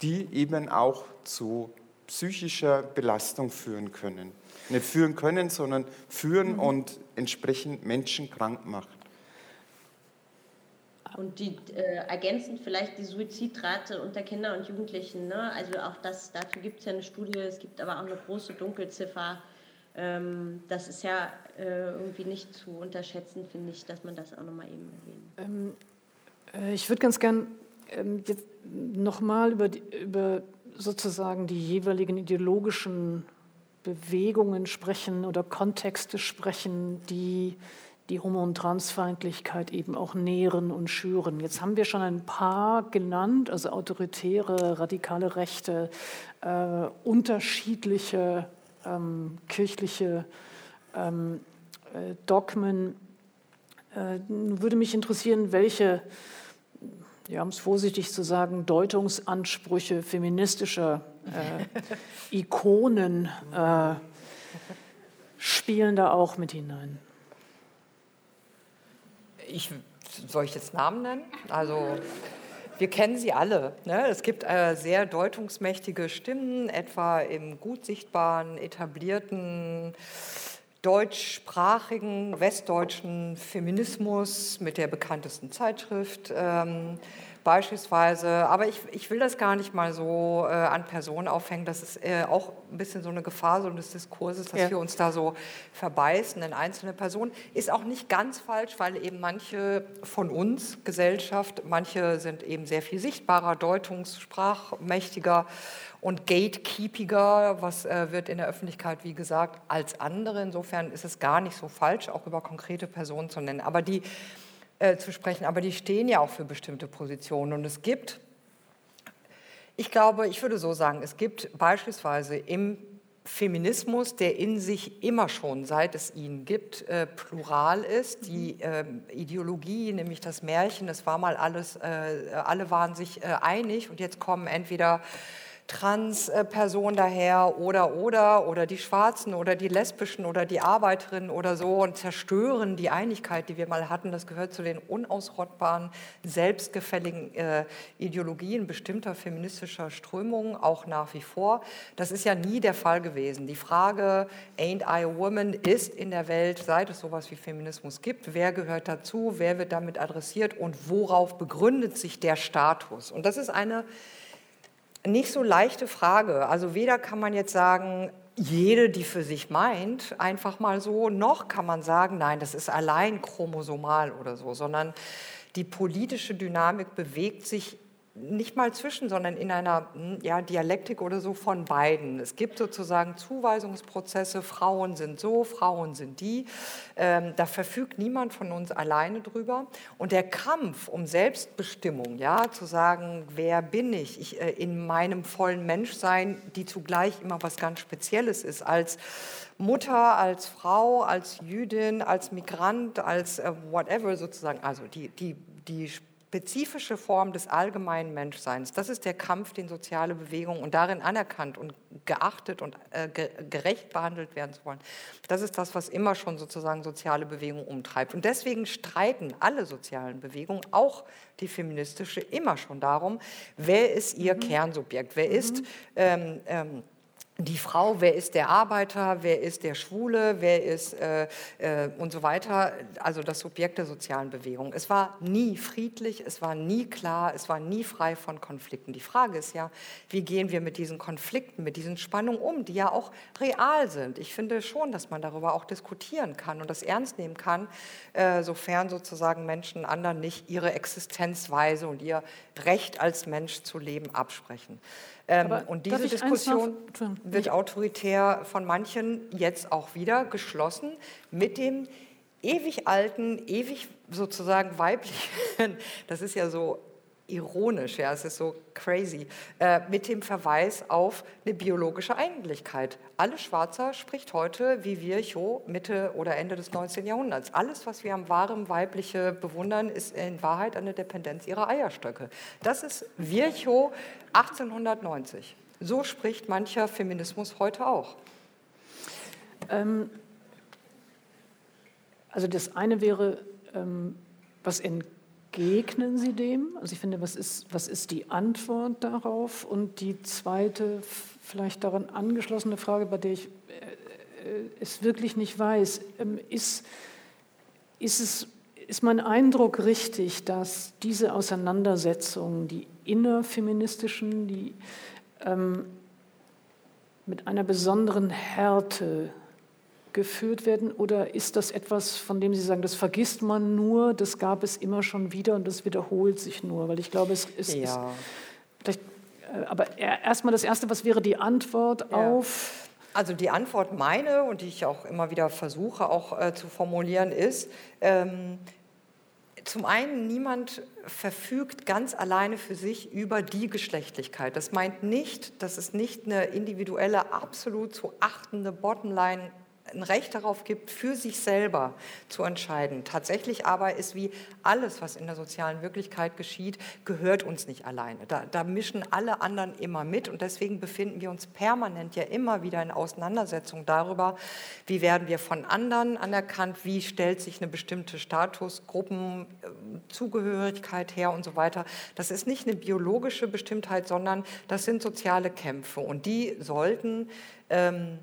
die eben auch zu psychischer Belastung führen können. Nicht führen können, sondern führen mhm. und entsprechend Menschen krank macht. Und die äh, ergänzen vielleicht die Suizidrate unter Kindern und Jugendlichen. Ne? Also auch das, dazu gibt es ja eine Studie, es gibt aber auch eine große Dunkelziffer. Ähm, das ist ja äh, irgendwie nicht zu unterschätzen, finde ich, dass man das auch nochmal eben erwähnt. Ähm, äh, ich würde ganz gern ähm, jetzt nochmal über, über sozusagen die jeweiligen ideologischen Bewegungen sprechen oder Kontexte sprechen, die die Homo- und Transfeindlichkeit eben auch nähren und schüren. Jetzt haben wir schon ein paar genannt, also autoritäre, radikale Rechte, äh, unterschiedliche ähm, kirchliche ähm, äh, Dogmen. Äh, würde mich interessieren, welche, ja, um es vorsichtig zu sagen, Deutungsansprüche feministischer äh, (laughs) Ikonen äh, spielen da auch mit hinein. Ich, soll ich jetzt Namen nennen? Also wir kennen sie alle. Ne? Es gibt äh, sehr deutungsmächtige Stimmen, etwa im gut sichtbaren, etablierten deutschsprachigen westdeutschen Feminismus mit der bekanntesten Zeitschrift. Ähm, beispielsweise. Aber ich, ich will das gar nicht mal so äh, an Personen aufhängen. Das ist äh, auch ein bisschen so eine Gefahr so des Diskurses, dass ja. wir uns da so verbeißen in einzelne Personen. Ist auch nicht ganz falsch, weil eben manche von uns, Gesellschaft, manche sind eben sehr viel sichtbarer, deutungssprachmächtiger und gatekeepiger, was äh, wird in der Öffentlichkeit, wie gesagt, als andere. Insofern ist es gar nicht so falsch, auch über konkrete Personen zu nennen. Aber die äh, zu sprechen, aber die stehen ja auch für bestimmte Positionen. Und es gibt, ich glaube, ich würde so sagen, es gibt beispielsweise im Feminismus, der in sich immer schon, seit es ihn gibt, äh, plural ist. Die äh, Ideologie, nämlich das Märchen, es war mal alles, äh, alle waren sich äh, einig und jetzt kommen entweder Trans-Person daher oder oder oder die Schwarzen oder die Lesbischen oder die Arbeiterinnen oder so und zerstören die Einigkeit, die wir mal hatten. Das gehört zu den unausrottbaren, selbstgefälligen äh, Ideologien bestimmter feministischer Strömungen, auch nach wie vor. Das ist ja nie der Fall gewesen. Die Frage, ain't I a woman, ist in der Welt, seit es sowas wie Feminismus gibt, wer gehört dazu, wer wird damit adressiert und worauf begründet sich der Status. Und das ist eine nicht so leichte Frage. Also weder kann man jetzt sagen, jede, die für sich meint, einfach mal so, noch kann man sagen, nein, das ist allein chromosomal oder so, sondern die politische Dynamik bewegt sich nicht mal zwischen, sondern in einer hm, ja, Dialektik oder so von beiden. Es gibt sozusagen Zuweisungsprozesse, Frauen sind so, Frauen sind die. Ähm, da verfügt niemand von uns alleine drüber. Und der Kampf um Selbstbestimmung, ja, zu sagen, wer bin ich, ich äh, in meinem vollen Menschsein, die zugleich immer was ganz Spezielles ist, als Mutter, als Frau, als Jüdin, als Migrant, als äh, whatever sozusagen, also die, die, die spezifische Form des allgemeinen Menschseins. Das ist der Kampf, den soziale Bewegungen und darin anerkannt und geachtet und äh, gerecht behandelt werden zu wollen. Das ist das, was immer schon sozusagen soziale Bewegungen umtreibt. Und deswegen streiten alle sozialen Bewegungen, auch die feministische, immer schon darum, wer ist ihr mhm. Kernsubjekt, wer mhm. ist ähm, ähm, die Frau, wer ist der Arbeiter, wer ist der Schwule, wer ist äh, äh, und so weiter, also das Subjekt der sozialen Bewegung. Es war nie friedlich, es war nie klar, es war nie frei von Konflikten. Die Frage ist ja, wie gehen wir mit diesen Konflikten, mit diesen Spannungen um, die ja auch real sind. Ich finde schon, dass man darüber auch diskutieren kann und das ernst nehmen kann, äh, sofern sozusagen Menschen anderen nicht ihre Existenzweise und ihr Recht als Mensch zu leben absprechen. Ähm, und diese Diskussion wird autoritär von manchen jetzt auch wieder geschlossen mit dem ewig alten, ewig sozusagen weiblichen, (laughs) das ist ja so ironisch, ja, es ist so crazy, äh, mit dem Verweis auf eine biologische Eigentlichkeit. Alles Schwarzer spricht heute wie Virchow Mitte oder Ende des 19. Jahrhunderts. Alles, was wir am wahren Weibliche bewundern, ist in Wahrheit eine Dependenz ihrer Eierstöcke. Das ist Virchow 1890. So spricht mancher Feminismus heute auch. Ähm, also das eine wäre, ähm, was in Begegnen Sie dem? Also ich finde, was ist, was ist die Antwort darauf? Und die zweite, vielleicht daran angeschlossene Frage, bei der ich es wirklich nicht weiß. Ähm, ist, ist, es, ist mein Eindruck richtig, dass diese Auseinandersetzungen, die innerfeministischen, die ähm, mit einer besonderen Härte geführt werden? Oder ist das etwas, von dem Sie sagen, das vergisst man nur, das gab es immer schon wieder und das wiederholt sich nur? Weil ich glaube, es ist. Ja. ist äh, aber erstmal das Erste, was wäre die Antwort ja. auf. Also die Antwort meine und die ich auch immer wieder versuche auch äh, zu formulieren ist, ähm, zum einen, niemand verfügt ganz alleine für sich über die Geschlechtlichkeit. Das meint nicht, dass es nicht eine individuelle, absolut zu achtende Bottomline ein Recht darauf gibt, für sich selber zu entscheiden. Tatsächlich aber ist wie alles, was in der sozialen Wirklichkeit geschieht, gehört uns nicht alleine. Da, da, mischen alle anderen immer mit und deswegen befinden wir uns permanent ja immer wieder in Auseinandersetzung darüber, wie werden wir von anderen anerkannt, wie stellt sich eine bestimmte Statusgruppenzugehörigkeit her und so weiter. Das ist nicht eine biologische Bestimmtheit, sondern das sind soziale Kämpfe und die sollten ähm,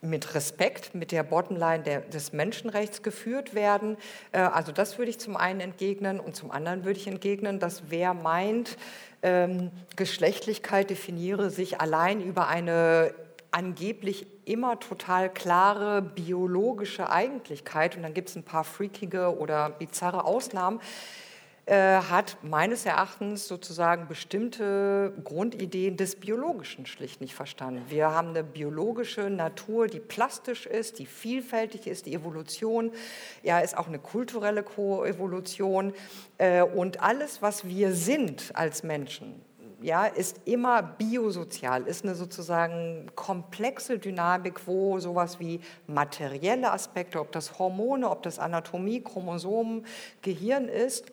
mit Respekt, mit der Bottomline der, des Menschenrechts geführt werden. Äh, also das würde ich zum einen entgegnen und zum anderen würde ich entgegnen, dass wer meint, ähm, Geschlechtlichkeit definiere sich allein über eine angeblich immer total klare biologische Eigentlichkeit und dann gibt es ein paar freakige oder bizarre Ausnahmen, hat meines Erachtens sozusagen bestimmte Grundideen des Biologischen schlicht nicht verstanden. Wir haben eine biologische Natur, die plastisch ist, die vielfältig ist, die Evolution ja, ist auch eine kulturelle Koevolution äh, und alles, was wir sind als Menschen, ja, ist immer biosozial, ist eine sozusagen komplexe Dynamik, wo sowas wie materielle Aspekte, ob das Hormone, ob das Anatomie, Chromosomen, Gehirn ist,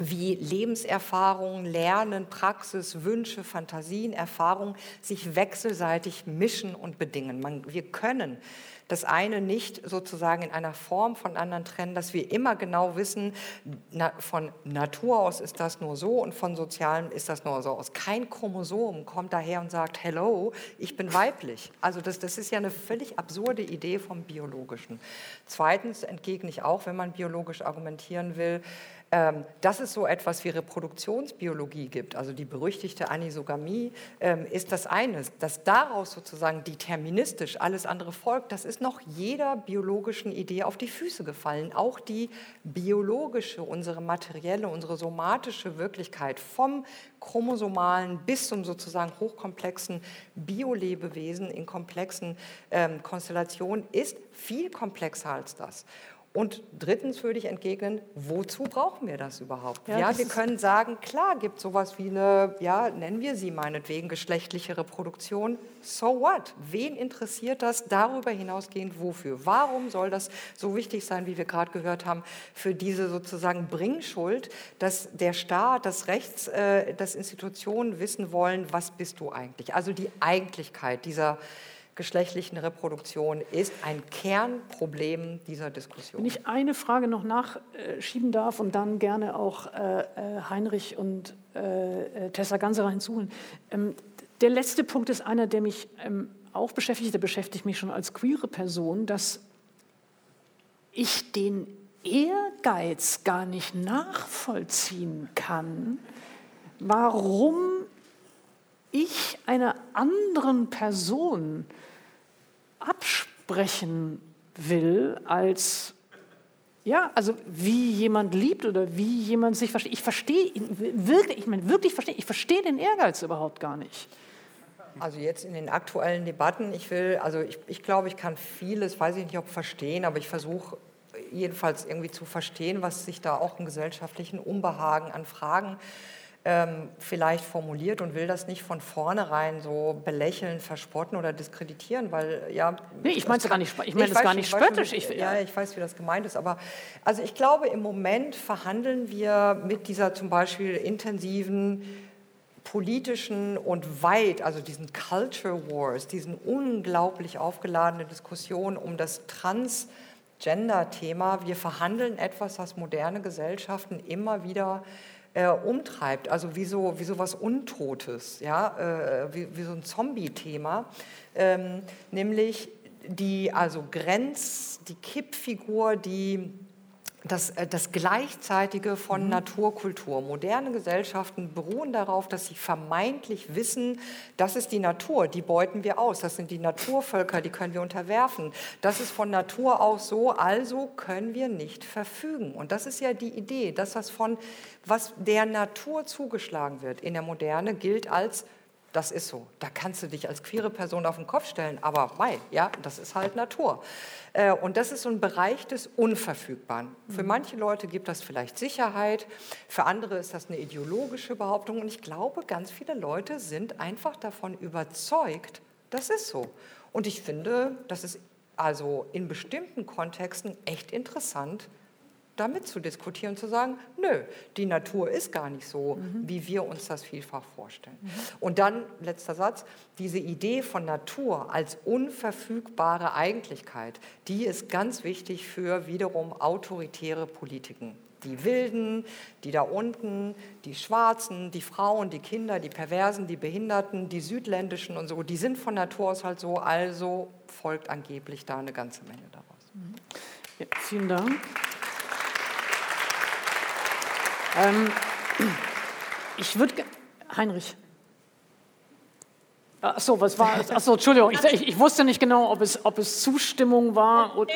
wie Lebenserfahrung, Lernen, Praxis, Wünsche, Fantasien, Erfahrungen sich wechselseitig mischen und bedingen. Man, wir können das eine nicht sozusagen in einer Form von anderen trennen, dass wir immer genau wissen, na, von Natur aus ist das nur so und von Sozialem ist das nur so aus. Kein Chromosom kommt daher und sagt, hello, ich bin weiblich. Also das, das ist ja eine völlig absurde Idee vom Biologischen. Zweitens entgegne ich auch, wenn man biologisch argumentieren will, ähm, dass es so etwas wie Reproduktionsbiologie gibt, also die berüchtigte Anisogamie, ähm, ist das eine. Dass daraus sozusagen deterministisch alles andere folgt, das ist noch jeder biologischen Idee auf die Füße gefallen. Auch die biologische, unsere materielle, unsere somatische Wirklichkeit vom chromosomalen bis zum sozusagen hochkomplexen Biolebewesen in komplexen ähm, Konstellationen ist viel komplexer als das. Und drittens würde ich entgegnen, wozu brauchen wir das überhaupt? Ja, ja wir können sagen, klar gibt es sowas wie eine, ja, nennen wir sie meinetwegen geschlechtliche Reproduktion. So what? Wen interessiert das darüber hinausgehend wofür? Warum soll das so wichtig sein, wie wir gerade gehört haben, für diese sozusagen Bringschuld, dass der Staat, das Rechts, äh, dass Institutionen wissen wollen, was bist du eigentlich? Also die Eigentlichkeit dieser geschlechtlichen Reproduktion ist ein Kernproblem dieser Diskussion. Wenn ich eine Frage noch nachschieben darf und dann gerne auch äh, äh, Heinrich und äh, Tessa Ganserer hinzuholen. Ähm, der letzte Punkt ist einer, der mich ähm, auch beschäftigt, der beschäftigt mich schon als queere Person, dass ich den Ehrgeiz gar nicht nachvollziehen kann, warum ich einer anderen Person absprechen will, als ja, also wie jemand liebt oder wie jemand sich versteht. Ich verstehe wirklich, ich meine wirklich verstehe, ich verstehe den Ehrgeiz überhaupt gar nicht. Also jetzt in den aktuellen Debatten, ich will, also ich, ich glaube, ich kann vieles, weiß ich nicht, ob verstehen, aber ich versuche jedenfalls irgendwie zu verstehen, was sich da auch im gesellschaftlichen Unbehagen an Fragen ähm, vielleicht formuliert und will das nicht von vornherein so belächeln, verspotten oder diskreditieren, weil ja. Nee, ich meine es gar nicht, ich meine das gar nicht spöttisch. Ich, ja, ich weiß, wie das gemeint ist, aber also ich glaube, im Moment verhandeln wir mit dieser zum Beispiel intensiven politischen und weit, also diesen Culture Wars, diesen unglaublich aufgeladenen Diskussionen um das Transgender-Thema. Wir verhandeln etwas, was moderne Gesellschaften immer wieder äh, umtreibt, also wie so, wie so was Untotes, ja, äh, wie, wie so ein Zombie-Thema, ähm, nämlich die also Grenz, die Kippfigur, die das, äh, das Gleichzeitige von mhm. Naturkultur. Moderne Gesellschaften beruhen darauf, dass sie vermeintlich wissen, das ist die Natur, die beuten wir aus, das sind die Naturvölker, die können wir unterwerfen. Das ist von Natur aus so, also können wir nicht verfügen. Und das ist ja die Idee, dass das von, was der Natur zugeschlagen wird in der Moderne, gilt als das ist so. Da kannst du dich als queere Person auf den Kopf stellen, aber mei, ja, das ist halt Natur. Äh, und das ist so ein Bereich des Unverfügbaren. Für mhm. manche Leute gibt das vielleicht Sicherheit, für andere ist das eine ideologische Behauptung. Und ich glaube, ganz viele Leute sind einfach davon überzeugt, das ist so. Und ich finde, das ist also in bestimmten Kontexten echt interessant, damit zu diskutieren, zu sagen, nö, die Natur ist gar nicht so, mhm. wie wir uns das vielfach vorstellen. Mhm. Und dann, letzter Satz, diese Idee von Natur als unverfügbare Eigentlichkeit, die ist ganz wichtig für wiederum autoritäre Politiken. Die Wilden, die da unten, die Schwarzen, die Frauen, die Kinder, die Perversen, die Behinderten, die Südländischen und so, die sind von Natur aus halt so, also folgt angeblich da eine ganze Menge daraus. Ja, vielen Dank. Ähm, ich würde, Heinrich. Achso, was war es? Achso, Entschuldigung, ich, ich, ich, wusste nicht genau, ob es, ob es Zustimmung war. Oder,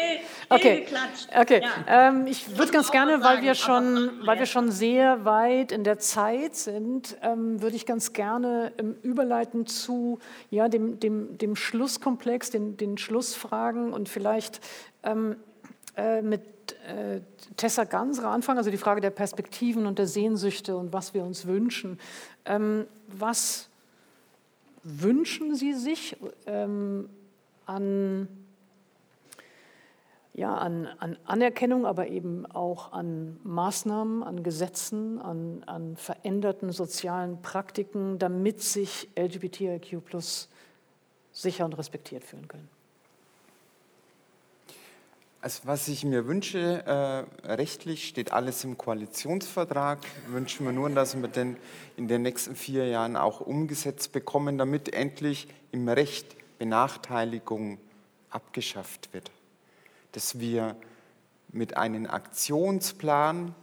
okay, okay. Ähm, ich würde ganz gerne, weil wir, schon, weil wir schon sehr weit in der Zeit sind, ähm, würde ich ganz gerne ähm, überleiten zu ja, dem, dem, dem Schlusskomplex, den, den Schlussfragen und vielleicht ähm, äh, mit äh, Tessa Ganser anfangen, also die Frage der Perspektiven und der Sehnsüchte und was wir uns wünschen. Ähm, was wünschen Sie sich ähm, an, ja, an, an, Anerkennung, aber eben auch an Maßnahmen, an Gesetzen, an, an veränderten sozialen Praktiken, damit sich LGBTIQ sicher und respektiert fühlen können? Also was ich mir wünsche, äh, rechtlich steht alles im Koalitionsvertrag. Wünschen wir nur, dass wir den in den nächsten vier Jahren auch umgesetzt bekommen, damit endlich im Recht Benachteiligung abgeschafft wird. Dass wir mit einem Aktionsplan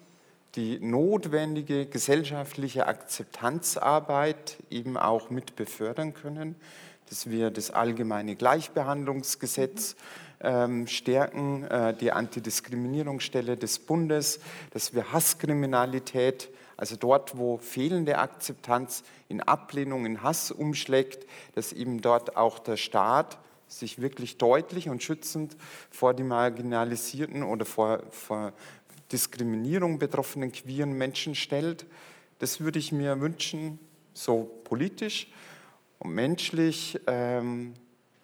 die notwendige gesellschaftliche Akzeptanzarbeit eben auch mit befördern können, dass wir das allgemeine Gleichbehandlungsgesetz ähm, stärken, äh, die Antidiskriminierungsstelle des Bundes, dass wir Hasskriminalität, also dort, wo fehlende Akzeptanz in Ablehnung, in Hass umschlägt, dass eben dort auch der Staat sich wirklich deutlich und schützend vor die marginalisierten oder vor, vor Diskriminierung betroffenen queeren Menschen stellt. Das würde ich mir wünschen, so politisch und menschlich. Ähm,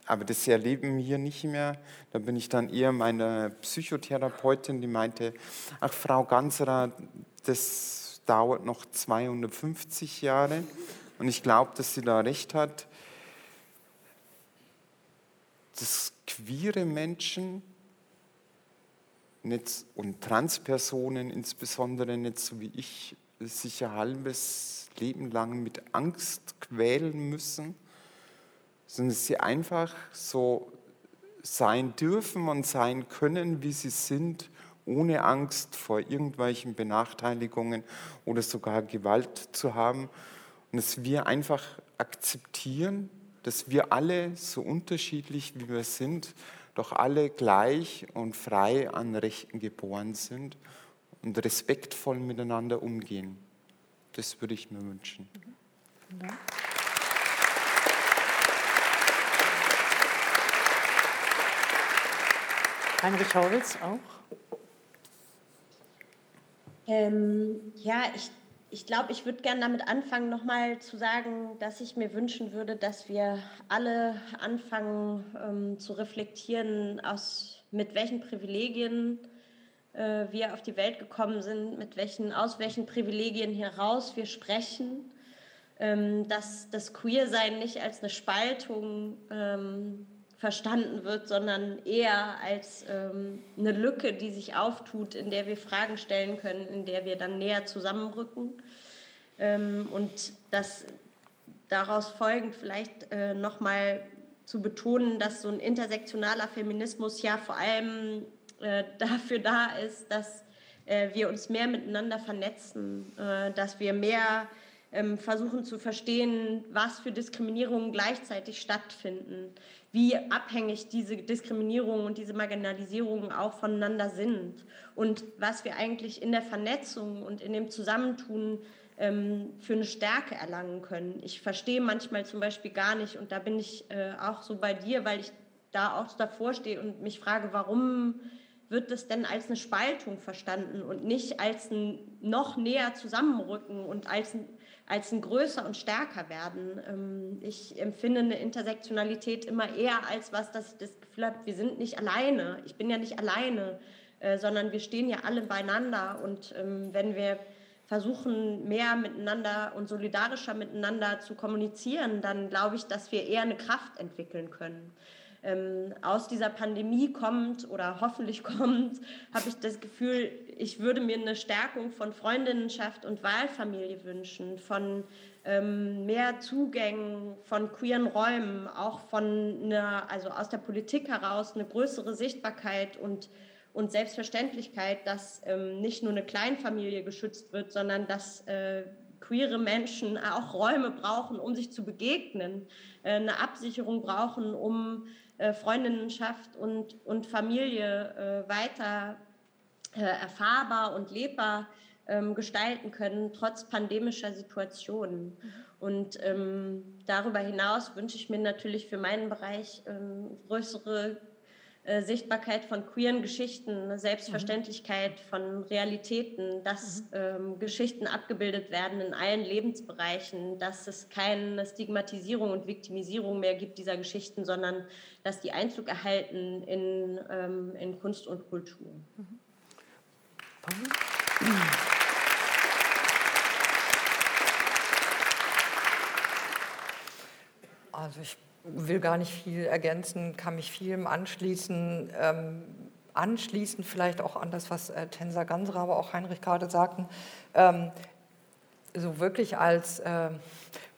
aber das erleben wir nicht mehr. Da bin ich dann eher meine Psychotherapeutin, die meinte, ach Frau Ganserer, das dauert noch 250 Jahre. Und ich glaube, dass sie da recht hat. Dass queere Menschen nicht, und Transpersonen insbesondere nicht so wie ich sich ein halbes Leben lang mit Angst quälen müssen sondern dass sie einfach so sein dürfen und sein können, wie sie sind, ohne Angst vor irgendwelchen Benachteiligungen oder sogar Gewalt zu haben. Und dass wir einfach akzeptieren, dass wir alle so unterschiedlich wie wir sind, doch alle gleich und frei an Rechten geboren sind und respektvoll miteinander umgehen. Das würde ich mir wünschen. Mhm. Heinrich Horwitz auch? Ähm, ja, ich, ich glaube, ich würde gerne damit anfangen, nochmal zu sagen, dass ich mir wünschen würde, dass wir alle anfangen ähm, zu reflektieren, aus, mit welchen Privilegien äh, wir auf die Welt gekommen sind, mit welchen, aus welchen Privilegien heraus wir sprechen. Ähm, dass das Queersein nicht als eine Spaltung ähm, verstanden wird, sondern eher als ähm, eine Lücke, die sich auftut, in der wir Fragen stellen können, in der wir dann näher zusammenrücken. Ähm, und dass daraus folgend vielleicht äh, nochmal zu betonen, dass so ein intersektionaler Feminismus ja vor allem äh, (laughs) dafür da ist, dass äh, wir uns mehr miteinander vernetzen, äh, dass wir mehr ähm, versuchen zu verstehen, was für Diskriminierungen gleichzeitig stattfinden, wie abhängig diese Diskriminierungen und diese Marginalisierungen auch voneinander sind und was wir eigentlich in der Vernetzung und in dem Zusammentun ähm, für eine Stärke erlangen können. Ich verstehe manchmal zum Beispiel gar nicht, und da bin ich äh, auch so bei dir, weil ich da auch davor stehe und mich frage, warum wird das denn als eine Spaltung verstanden und nicht als ein noch näher zusammenrücken und als ein, als ein größer und stärker werden. Ähm, ich empfinde eine Intersektionalität immer eher als was, dass ich das Gefühl habe, wir sind nicht alleine. Ich bin ja nicht alleine, äh, sondern wir stehen ja alle beieinander. Und ähm, wenn wir versuchen, mehr miteinander und solidarischer miteinander zu kommunizieren, dann glaube ich, dass wir eher eine Kraft entwickeln können ähm, aus dieser Pandemie kommt oder hoffentlich (laughs) kommt, habe ich das Gefühl, ich würde mir eine Stärkung von Freundinnenschaft und Wahlfamilie wünschen, von ähm, mehr Zugängen von queeren Räumen, auch von einer, also aus der Politik heraus eine größere Sichtbarkeit und und Selbstverständlichkeit, dass ähm, nicht nur eine Kleinfamilie geschützt wird, sondern dass äh, queere Menschen auch Räume brauchen, um sich zu begegnen, äh, eine Absicherung brauchen, um äh, Freundinnenschaft und, und Familie äh, weiter äh, erfahrbar und lebbar ähm, gestalten können, trotz pandemischer Situationen. Mhm. Und ähm, darüber hinaus wünsche ich mir natürlich für meinen Bereich ähm, größere äh, Sichtbarkeit von queeren Geschichten, eine Selbstverständlichkeit mhm. von Realitäten, dass mhm. ähm, Geschichten abgebildet werden in allen Lebensbereichen, dass es keine Stigmatisierung und Viktimisierung mehr gibt dieser Geschichten, sondern dass die Einzug erhalten in, ähm, in Kunst und Kultur. Mhm. Also ich will gar nicht viel ergänzen, kann mich vielem anschließen. Ähm, anschließend vielleicht auch an das, was äh, Tensa Gansra, aber auch Heinrich gerade sagten. Ähm, so wirklich als äh,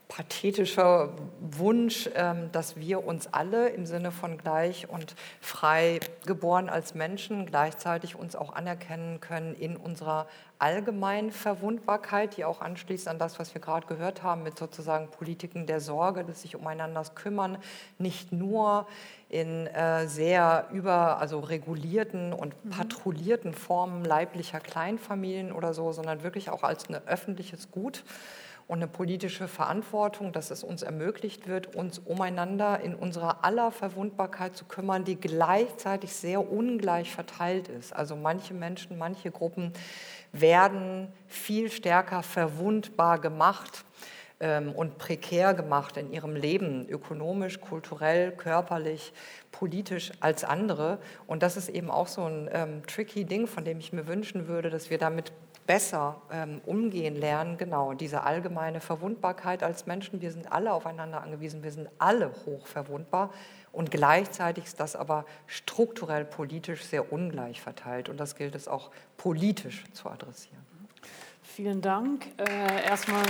pathetischer Wunsch, ähm, dass wir uns alle im Sinne von gleich und frei geboren als Menschen gleichzeitig uns auch anerkennen können in unserer allgemeinen Verwundbarkeit, die auch anschließt an das, was wir gerade gehört haben, mit sozusagen Politiken der Sorge, dass sich umeinander kümmern, nicht nur in äh, sehr über, also regulierten und mhm. patrouillierten Formen leiblicher Kleinfamilien oder so, sondern wirklich auch als ein öffentliches Gut und eine politische Verantwortung, dass es uns ermöglicht wird, uns umeinander in unserer aller Verwundbarkeit zu kümmern, die gleichzeitig sehr ungleich verteilt ist. Also manche Menschen, manche Gruppen werden viel stärker verwundbar gemacht ähm, und prekär gemacht in ihrem Leben, ökonomisch, kulturell, körperlich, politisch als andere. Und das ist eben auch so ein ähm, tricky Ding, von dem ich mir wünschen würde, dass wir damit besser ähm, umgehen lernen, genau, diese allgemeine Verwundbarkeit als Menschen. Wir sind alle aufeinander angewiesen, wir sind alle hoch verwundbar und gleichzeitig ist das aber strukturell politisch sehr ungleich verteilt und das gilt es auch politisch zu adressieren. Vielen Dank. Äh, erstmal.